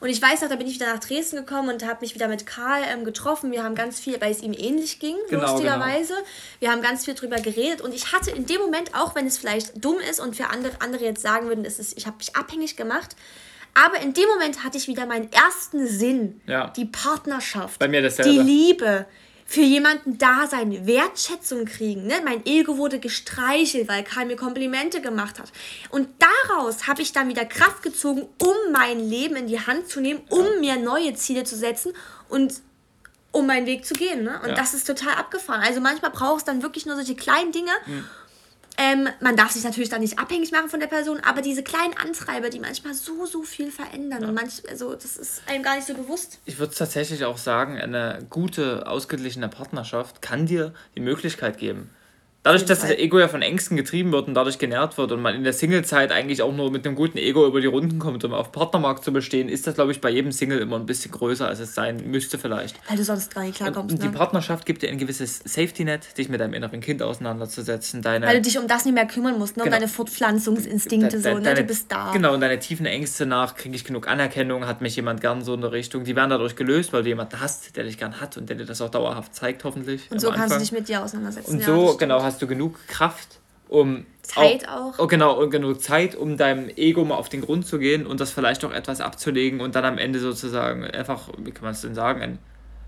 Und ich weiß noch, da bin ich wieder nach Dresden gekommen und habe mich wieder mit Karl ähm, getroffen. Wir haben ganz viel, weil es ihm ähnlich ging, genau, lustigerweise. Genau. Wir haben ganz viel drüber geredet und ich hatte in dem Moment, auch wenn es vielleicht dumm ist und für andere, andere jetzt sagen würden, es ist, ich habe mich abhängig gemacht, aber in dem Moment hatte ich wieder meinen ersten Sinn. Ja. Die Partnerschaft. Bei mir dasselbe. Die Liebe für jemanden da sein, Wertschätzung kriegen. Ne? Mein Ego wurde gestreichelt, weil Karl mir Komplimente gemacht hat. Und daraus habe ich dann wieder Kraft gezogen, um mein Leben in die Hand zu nehmen, um mir neue Ziele zu setzen und um meinen Weg zu gehen. Ne? Und ja. das ist total abgefahren. Also manchmal braucht es dann wirklich nur solche kleinen Dinge. Mhm ähm, man darf sich natürlich dann nicht abhängig machen von der Person, aber diese kleinen Antreiber, die manchmal so, so viel verändern ja. und manch, also das ist einem gar nicht so bewusst. Ich würde tatsächlich auch sagen, eine gute, ausgeglichene Partnerschaft kann dir die Möglichkeit geben, Dadurch, dass das Ego ja von Ängsten getrieben wird und dadurch genährt wird und man in der Single-Zeit eigentlich auch nur mit einem guten Ego über die Runden kommt, um auf Partnermarkt zu bestehen, ist das, glaube ich, bei jedem Single immer ein bisschen größer, als es sein müsste vielleicht. Weil du sonst gar nicht klarkommst. Und die ne? Partnerschaft gibt dir ein gewisses Safety-Net, dich mit deinem inneren Kind auseinanderzusetzen. Deine, Weil du dich um das nicht mehr kümmern musst, ne? um genau. deine Fortpflanzungsinstinkte, de, de, so, ne? du bist da. Genau, und deine tiefen Ängste nach, kriege ich genug Anerkennung, hat mich jemand gern so in der Richtung, die werden dadurch gelöst, weil du jemanden hast, der dich gern hat und der dir das auch dauerhaft zeigt, hoffentlich. Und so kannst du dich mit dir auseinandersetzen. Und ja, so, genau, hast du genug Kraft Kraft, um Zeit auch, auch. Oh, genau, und genug Zeit, um deinem Ego mal auf den Grund zu gehen und das vielleicht auch etwas abzulegen und dann am Ende sozusagen einfach, wie kann man es denn sagen, ein,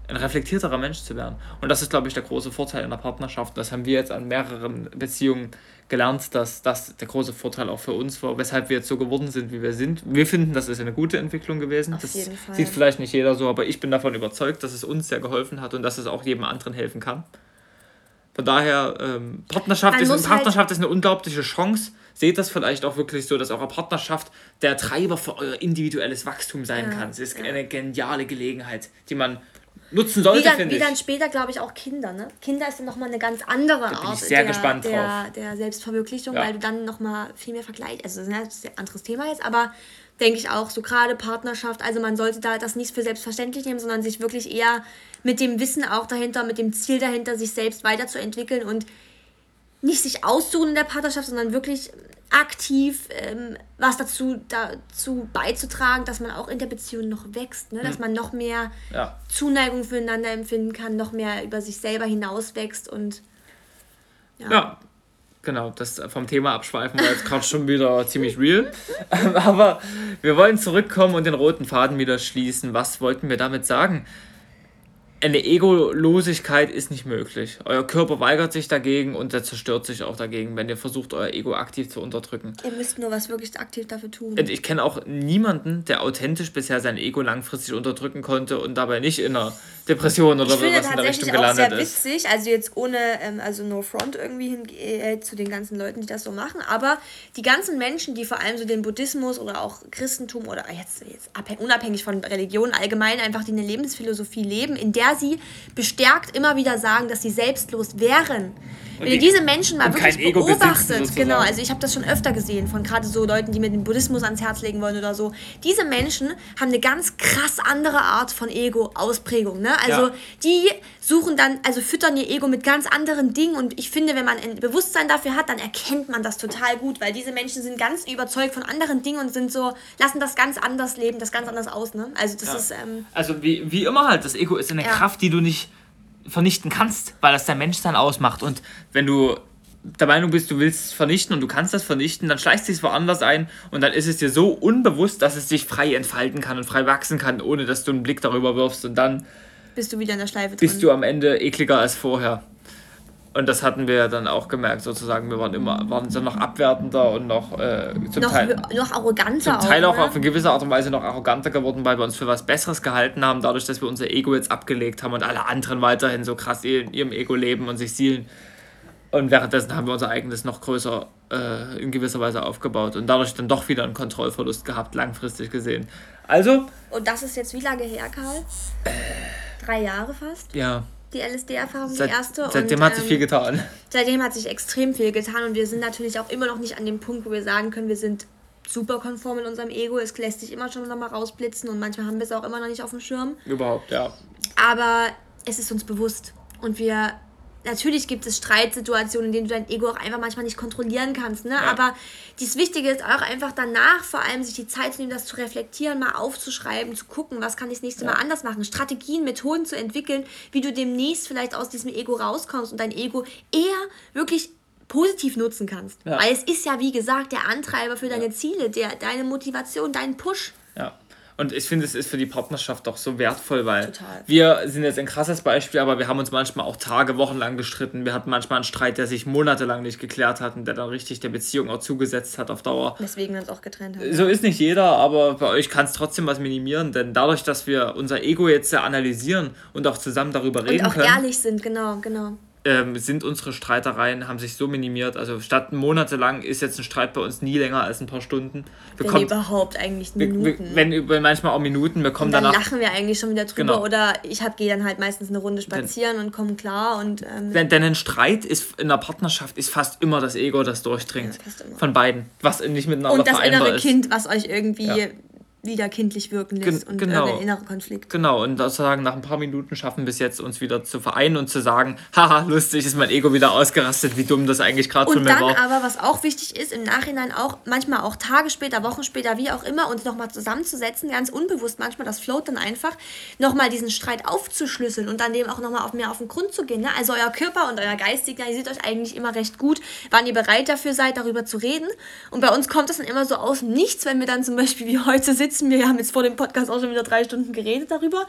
ein reflektierterer Mensch zu werden. Und das ist, glaube ich, der große Vorteil in der Partnerschaft. Das haben wir jetzt an mehreren Beziehungen gelernt, dass das der große Vorteil auch für uns war, weshalb wir jetzt so geworden sind, wie wir sind. Wir finden, das ist eine gute Entwicklung gewesen. Auf das sieht vielleicht nicht jeder so, aber ich bin davon überzeugt, dass es uns sehr geholfen hat und dass es auch jedem anderen helfen kann. Von daher, ähm, Partnerschaft, ist, Partnerschaft halt ist eine unglaubliche Chance. Seht das vielleicht auch wirklich so, dass eure Partnerschaft der Treiber für euer individuelles Wachstum sein ja, kann. Es ist ja. eine geniale Gelegenheit, die man nutzen sollte, finde ich. Wie dann später, glaube ich, auch Kinder. Ne? Kinder ist dann nochmal eine ganz andere da bin Art ich sehr der, gespannt der, drauf. der Selbstverwirklichung, ja. weil du dann nochmal viel mehr vergleichst. Also das ist ein anderes Thema jetzt, aber denke ich auch, so gerade Partnerschaft, also man sollte da das nicht für selbstverständlich nehmen, sondern sich wirklich eher mit dem Wissen auch dahinter, mit dem Ziel dahinter, sich selbst weiterzuentwickeln und nicht sich aussuchen in der Partnerschaft, sondern wirklich aktiv ähm, was dazu, dazu beizutragen, dass man auch in der Beziehung noch wächst, ne? dass mhm. man noch mehr ja. Zuneigung füreinander empfinden kann, noch mehr über sich selber hinauswächst und ja. ja. Genau, das vom Thema abschweifen war jetzt gerade schon wieder [laughs] ziemlich real. Aber wir wollen zurückkommen und den roten Faden wieder schließen. Was wollten wir damit sagen? Eine Egolosigkeit ist nicht möglich. Euer Körper weigert sich dagegen und er zerstört sich auch dagegen, wenn ihr versucht, euer Ego aktiv zu unterdrücken. Ihr müsst nur was wirklich aktiv dafür tun. Und ich kenne auch niemanden, der authentisch bisher sein Ego langfristig unterdrücken konnte und dabei nicht in einer Depression oder ich finde was in der Richtung gelandet auch sehr ist. witzig, also jetzt ohne, ähm, also no front irgendwie hin, äh, zu den ganzen Leuten, die das so machen, aber die ganzen Menschen, die vor allem so den Buddhismus oder auch Christentum oder jetzt, jetzt unabhängig von Religion allgemein einfach die eine Lebensphilosophie leben, in der sie bestärkt immer wieder sagen, dass sie selbstlos wären. Wenn ihr diese Menschen mal wirklich beobachtet, genau, also ich habe das schon öfter gesehen von gerade so Leuten, die mir den Buddhismus ans Herz legen wollen oder so. Diese Menschen haben eine ganz krass andere Art von Ego-Ausprägung. Ne? Also ja. die suchen dann, also füttern ihr Ego mit ganz anderen Dingen und ich finde, wenn man ein Bewusstsein dafür hat, dann erkennt man das total gut, weil diese Menschen sind ganz überzeugt von anderen Dingen und sind so, lassen das ganz anders leben, das ganz anders aus. Ne? Also das ja. ist... Ähm, also wie, wie immer halt, das Ego ist eine ja. Kraft, die du nicht vernichten kannst, weil das der Mensch dann ausmacht. Und wenn du der Meinung bist, du willst es vernichten und du kannst das vernichten, dann schleichst du es woanders ein und dann ist es dir so unbewusst, dass es sich frei entfalten kann und frei wachsen kann, ohne dass du einen Blick darüber wirfst und dann bist du wieder in der Schleife drin. Bist du am Ende ekliger als vorher. Und das hatten wir dann auch gemerkt, sozusagen. Wir waren immer, waren so noch abwertender und noch äh, zum noch, Teil. Noch arroganter. Zum Teil auch, auch ne? auf eine gewisse Art und Weise noch arroganter geworden, weil wir uns für was Besseres gehalten haben, dadurch, dass wir unser Ego jetzt abgelegt haben und alle anderen weiterhin so krass in ihrem Ego leben und sich zielen. Und währenddessen haben wir unser eigenes noch größer äh, in gewisser Weise aufgebaut und dadurch dann doch wieder einen Kontrollverlust gehabt, langfristig gesehen. Also. Und das ist jetzt wie lange her, Karl? Äh, Drei Jahre fast? Ja die LSD-Erfahrung, die erste. Seitdem und, hat sich ähm, viel getan. Seitdem hat sich extrem viel getan und wir sind natürlich auch immer noch nicht an dem Punkt, wo wir sagen können, wir sind super konform in unserem Ego. Es lässt sich immer schon nochmal rausblitzen und manchmal haben wir es auch immer noch nicht auf dem Schirm. Überhaupt, ja. Aber es ist uns bewusst und wir natürlich gibt es Streitsituationen, in denen du dein Ego auch einfach manchmal nicht kontrollieren kannst. Ne? Ja. Aber das Wichtige ist auch einfach danach vor allem sich die Zeit zu nehmen, das zu reflektieren, mal aufzuschreiben, zu gucken, was kann ich das nächste ja. Mal anders machen, Strategien, Methoden zu entwickeln, wie du demnächst vielleicht aus diesem Ego rauskommst und dein Ego eher wirklich positiv nutzen kannst. Ja. Weil es ist ja, wie gesagt, der Antreiber für deine Ziele, der, deine Motivation, dein Push. Ja. Und ich finde, es ist für die Partnerschaft doch so wertvoll, weil Total. wir sind jetzt ein krasses Beispiel, aber wir haben uns manchmal auch Tage, Wochen lang gestritten. Wir hatten manchmal einen Streit, der sich monatelang nicht geklärt hat und der dann richtig der Beziehung auch zugesetzt hat auf Dauer. Deswegen wir uns auch getrennt haben. So ist nicht jeder, aber bei euch kann es trotzdem was minimieren, denn dadurch, dass wir unser Ego jetzt analysieren und auch zusammen darüber reden können. Und auch ehrlich sind, genau, genau ähm, sind unsere Streitereien, haben sich so minimiert. Also statt monatelang ist jetzt ein Streit bei uns nie länger als ein paar Stunden. Wir wenn kommt, überhaupt eigentlich Minuten. wenn, wenn manchmal auch Minuten, wir kommen und dann danach. lachen wir eigentlich schon wieder drüber genau. oder ich gehe dann halt meistens eine Runde spazieren denn, und komme klar. Und, ähm, denn, denn ein Streit ist in der Partnerschaft ist fast immer das Ego, das durchdringt. Ja, von beiden. Was nicht miteinander Und das innere ist. Kind, was euch irgendwie ja wieder kindlich wirken lässt Gen und genau. irgendein innerer Konflikt. Genau, und sozusagen nach ein paar Minuten schaffen wir es jetzt, uns wieder zu vereinen und zu sagen, haha, lustig, ist mein Ego wieder ausgerastet, wie dumm das eigentlich gerade von mir war. Und dann aber, was auch wichtig ist, im Nachhinein auch, manchmal auch Tage später, Wochen später, wie auch immer, uns nochmal zusammenzusetzen, ganz unbewusst manchmal, das float dann einfach, nochmal diesen Streit aufzuschlüsseln und dann dem auch nochmal auf mehr auf den Grund zu gehen. Ne? Also euer Körper und euer Geist signalisiert euch eigentlich immer recht gut, wann ihr bereit dafür seid, darüber zu reden. Und bei uns kommt das dann immer so aus Nichts, wenn wir dann zum Beispiel wie heute sitzen, sitzen. Wir haben jetzt vor dem Podcast auch schon wieder drei Stunden geredet darüber.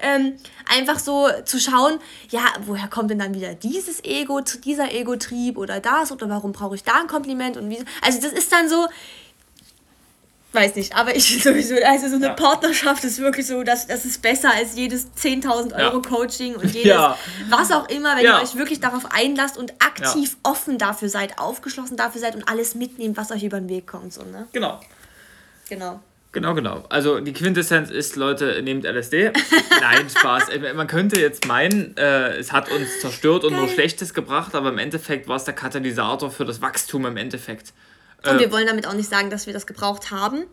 Ähm, einfach so zu schauen, ja, woher kommt denn dann wieder dieses Ego, dieser Ego-Trieb oder das oder warum brauche ich da ein Kompliment und wie. Also das ist dann so, weiß nicht, aber ich [laughs] sowieso, also so eine ja. Partnerschaft ist wirklich so, dass das ist besser als jedes 10.000 Euro ja. Coaching und [laughs] jedes ja. was auch immer, wenn ihr euch wirklich darauf einlasst und aktiv offen dafür seid, aufgeschlossen dafür seid und alles mitnehmt, was euch über den Weg kommt, so, ne? Genau. Genau. Genau, genau. Also die Quintessenz ist, Leute, nehmt LSD. [laughs] Nein, Spaß. Man könnte jetzt meinen, äh, es hat uns zerstört und Geil. nur Schlechtes gebracht, aber im Endeffekt war es der Katalysator für das Wachstum im Endeffekt. Und äh, wir wollen damit auch nicht sagen, dass wir das gebraucht haben.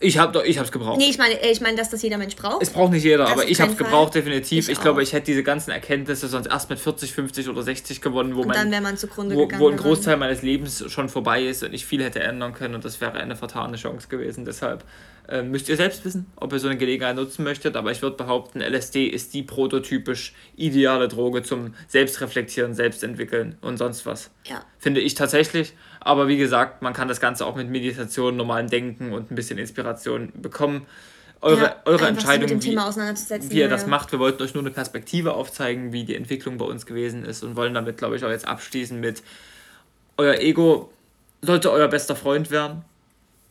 Ich habe ich es gebraucht. Nee, ich meine, ich meine, dass das jeder Mensch braucht. Es braucht nicht jeder, aber ich habe es gebraucht, definitiv. Ich, ich glaube, ich hätte diese ganzen Erkenntnisse sonst erst mit 40, 50 oder 60 gewonnen, wo, und man, dann man zugrunde wo, wo ein Großteil meines Lebens schon vorbei ist und ich viel hätte ändern können und das wäre eine vertane Chance gewesen. Deshalb äh, müsst ihr selbst wissen, ob ihr so eine Gelegenheit nutzen möchtet, aber ich würde behaupten, LSD ist die prototypisch ideale Droge zum Selbstreflektieren, Selbstentwickeln und sonst was. Ja. Finde ich tatsächlich. Aber wie gesagt, man kann das Ganze auch mit Meditation, normalem Denken und ein bisschen Inspiration bekommen. eure, Ja, eure Entscheidung, dem wie, Thema auseinanderzusetzen, wie ihr ja, das macht. Wir wollten euch nur eine Perspektive aufzeigen, wie die Entwicklung bei uns gewesen ist und wollen damit, glaube ich, auch jetzt abschließen mit euer Ego sollte euer bester Freund werden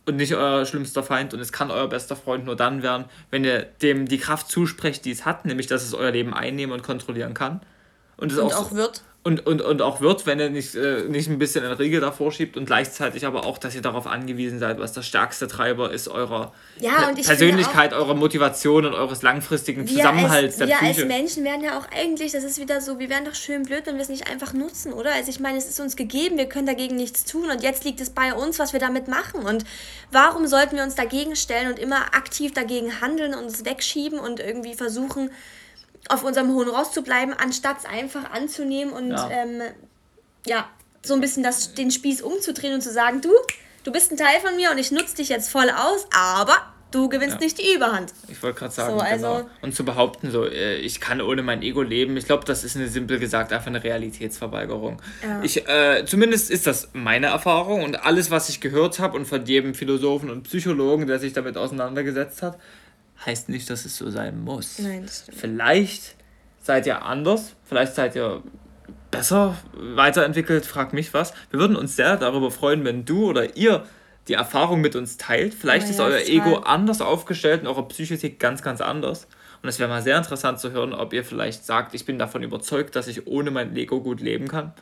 und nicht euer schlimmster Feind. Und es kann euer bester Freund nur dann werden, wenn ihr dem die Kraft zusprecht, die es hat, nämlich dass es euer Leben einnehmen und kontrollieren kann. Und es Und auch, auch wird. Und, und, und auch wird, wenn ihr nicht, äh, nicht ein bisschen einen Riegel davor schiebt und gleichzeitig aber auch, dass ihr darauf angewiesen seid, was der stärkste Treiber ist eurer Ja, ich Persönlichkeit, eurer Motivation und eures langfristigen Zusammenhalts wir, der als, wir als. Menschen werden ja auch eigentlich, das ist wieder so, wir wären doch schön blöd, wenn wir es nicht einfach nutzen, oder? Also ich meine, es ist uns gegeben, wir können dagegen nichts tun und jetzt liegt es bei uns, was wir damit machen. Und warum sollten wir uns dagegen stellen und immer aktiv dagegen handeln und es wegschieben und irgendwie versuchen, auf unserem hohen Ross zu bleiben, anstatt es einfach anzunehmen und Ja. ähm, ja, so ein bisschen das, den Spieß umzudrehen und zu sagen, du, du bist ein Teil von mir und ich nutze dich jetzt voll aus, aber du gewinnst Ja. nicht die Überhand. Ich wollte gerade sagen, So, also- genau. Und zu behaupten, so, äh, ich kann ohne mein Ego leben, ich glaube, das ist eine simpel gesagt einfach eine Realitätsverweigerung. Ja. Ich, äh, zumindest ist das meine Erfahrung und alles, was ich gehört habe und von jedem Philosophen und Psychologen, der sich damit auseinandergesetzt hat, heißt nicht, dass es so sein muss. Nein, das stimmt. Vielleicht seid ihr anders, vielleicht seid ihr besser weiterentwickelt, frag mich was. Wir würden uns sehr darüber freuen, wenn du oder ihr die Erfahrung mit uns teilt. Vielleicht Oh ist ja, euer. Ego anders aufgestellt und eure Psyche tickt ganz, ganz anders. Und es wäre mal sehr interessant zu hören, ob ihr vielleicht sagt, ich bin davon überzeugt, dass ich ohne mein Ego gut leben kann.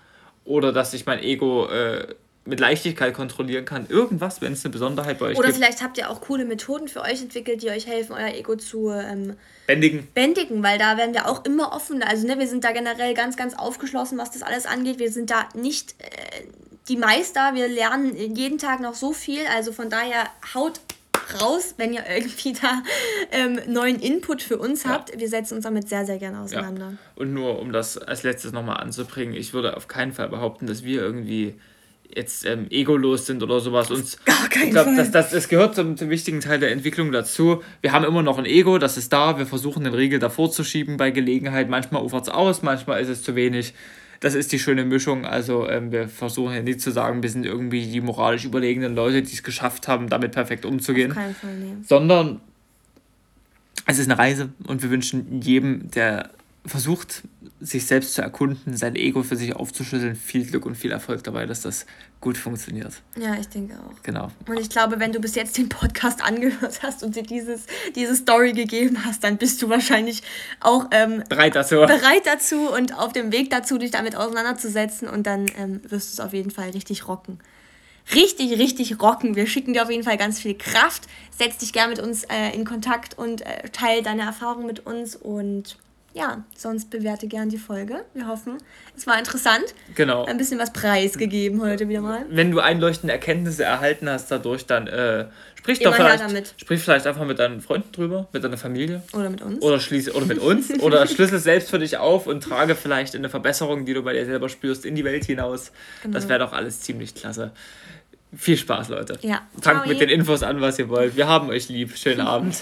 Oder dass ich mein Ego äh, mit Leichtigkeit kontrollieren kann. Irgendwas, wenn es eine Besonderheit bei euch Oder gibt. vielleicht habt ihr auch coole Methoden für euch entwickelt, die euch helfen, euer Ego zu ähm, Bändigen. bändigen, weil da werden wir auch immer offen. Also ne, wir sind da generell ganz, ganz aufgeschlossen, was das alles angeht. Wir sind da nicht äh, die Meister. Wir lernen jeden Tag noch so viel. Also von daher haut raus, wenn ihr [laughs] irgendwie da ähm, neuen Input für uns Ja. habt. Wir setzen uns damit sehr, sehr gerne auseinander. Und nur um das als letztes nochmal anzubringen, ich würde auf keinen Fall behaupten, dass wir irgendwie jetzt ähm, egolos sind oder sowas. Uns, Gar keinen ich glaube, das, das, das gehört zum, zum wichtigen Teil der Entwicklung dazu. Wir haben immer noch ein Ego, das ist da. Wir versuchen den Riegel davor zu schieben bei Gelegenheit. Manchmal ufert es aus, manchmal ist es zu wenig. Das ist die schöne Mischung. Also ähm, wir versuchen ja nicht zu sagen, wir sind irgendwie die moralisch überlegenen Leute, die es geschafft haben, damit perfekt umzugehen Auf keinen Fall, nee. sondern es ist eine Reise und wir wünschen jedem, der versucht, sich selbst zu erkunden, sein Ego für sich aufzuschlüsseln, viel Glück und viel Erfolg dabei, dass das gut funktioniert. Ja, ich denke auch. Genau. Und ich glaube, wenn du bis jetzt den Podcast [laughs] angehört hast und dir dieses, diese Story gegeben hast, dann bist du wahrscheinlich auch ähm, Bereit dazu. [laughs] bereit dazu und auf dem Weg dazu, dich damit auseinanderzusetzen und dann ähm, wirst du es auf jeden Fall richtig rocken. Richtig, richtig rocken. Wir schicken dir auf jeden Fall ganz viel Kraft. Setz dich gerne mit uns äh, in Kontakt und äh, teile deine Erfahrungen mit uns und ja, sonst bewerte gern die Folge. Wir hoffen, es war interessant. Genau. Ein bisschen was preisgegeben heute wieder mal. Wenn du einleuchtende Erkenntnisse erhalten hast dadurch, dann äh, sprich Immer doch vielleicht, damit. sprich vielleicht einfach mit deinen Freunden drüber, mit deiner Familie. Oder mit uns. Oder schließe oder mit uns [laughs] oder schlüssel selbst für dich auf und trage vielleicht eine Verbesserung, die du bei dir selber spürst, in die Welt hinaus. Das Genau. wäre doch alles ziemlich klasse. Viel Spaß, Leute. Ja. Fangt Ciao. mit den Infos an, was ihr wollt. Wir haben euch lieb. Schönen [laughs] Abend.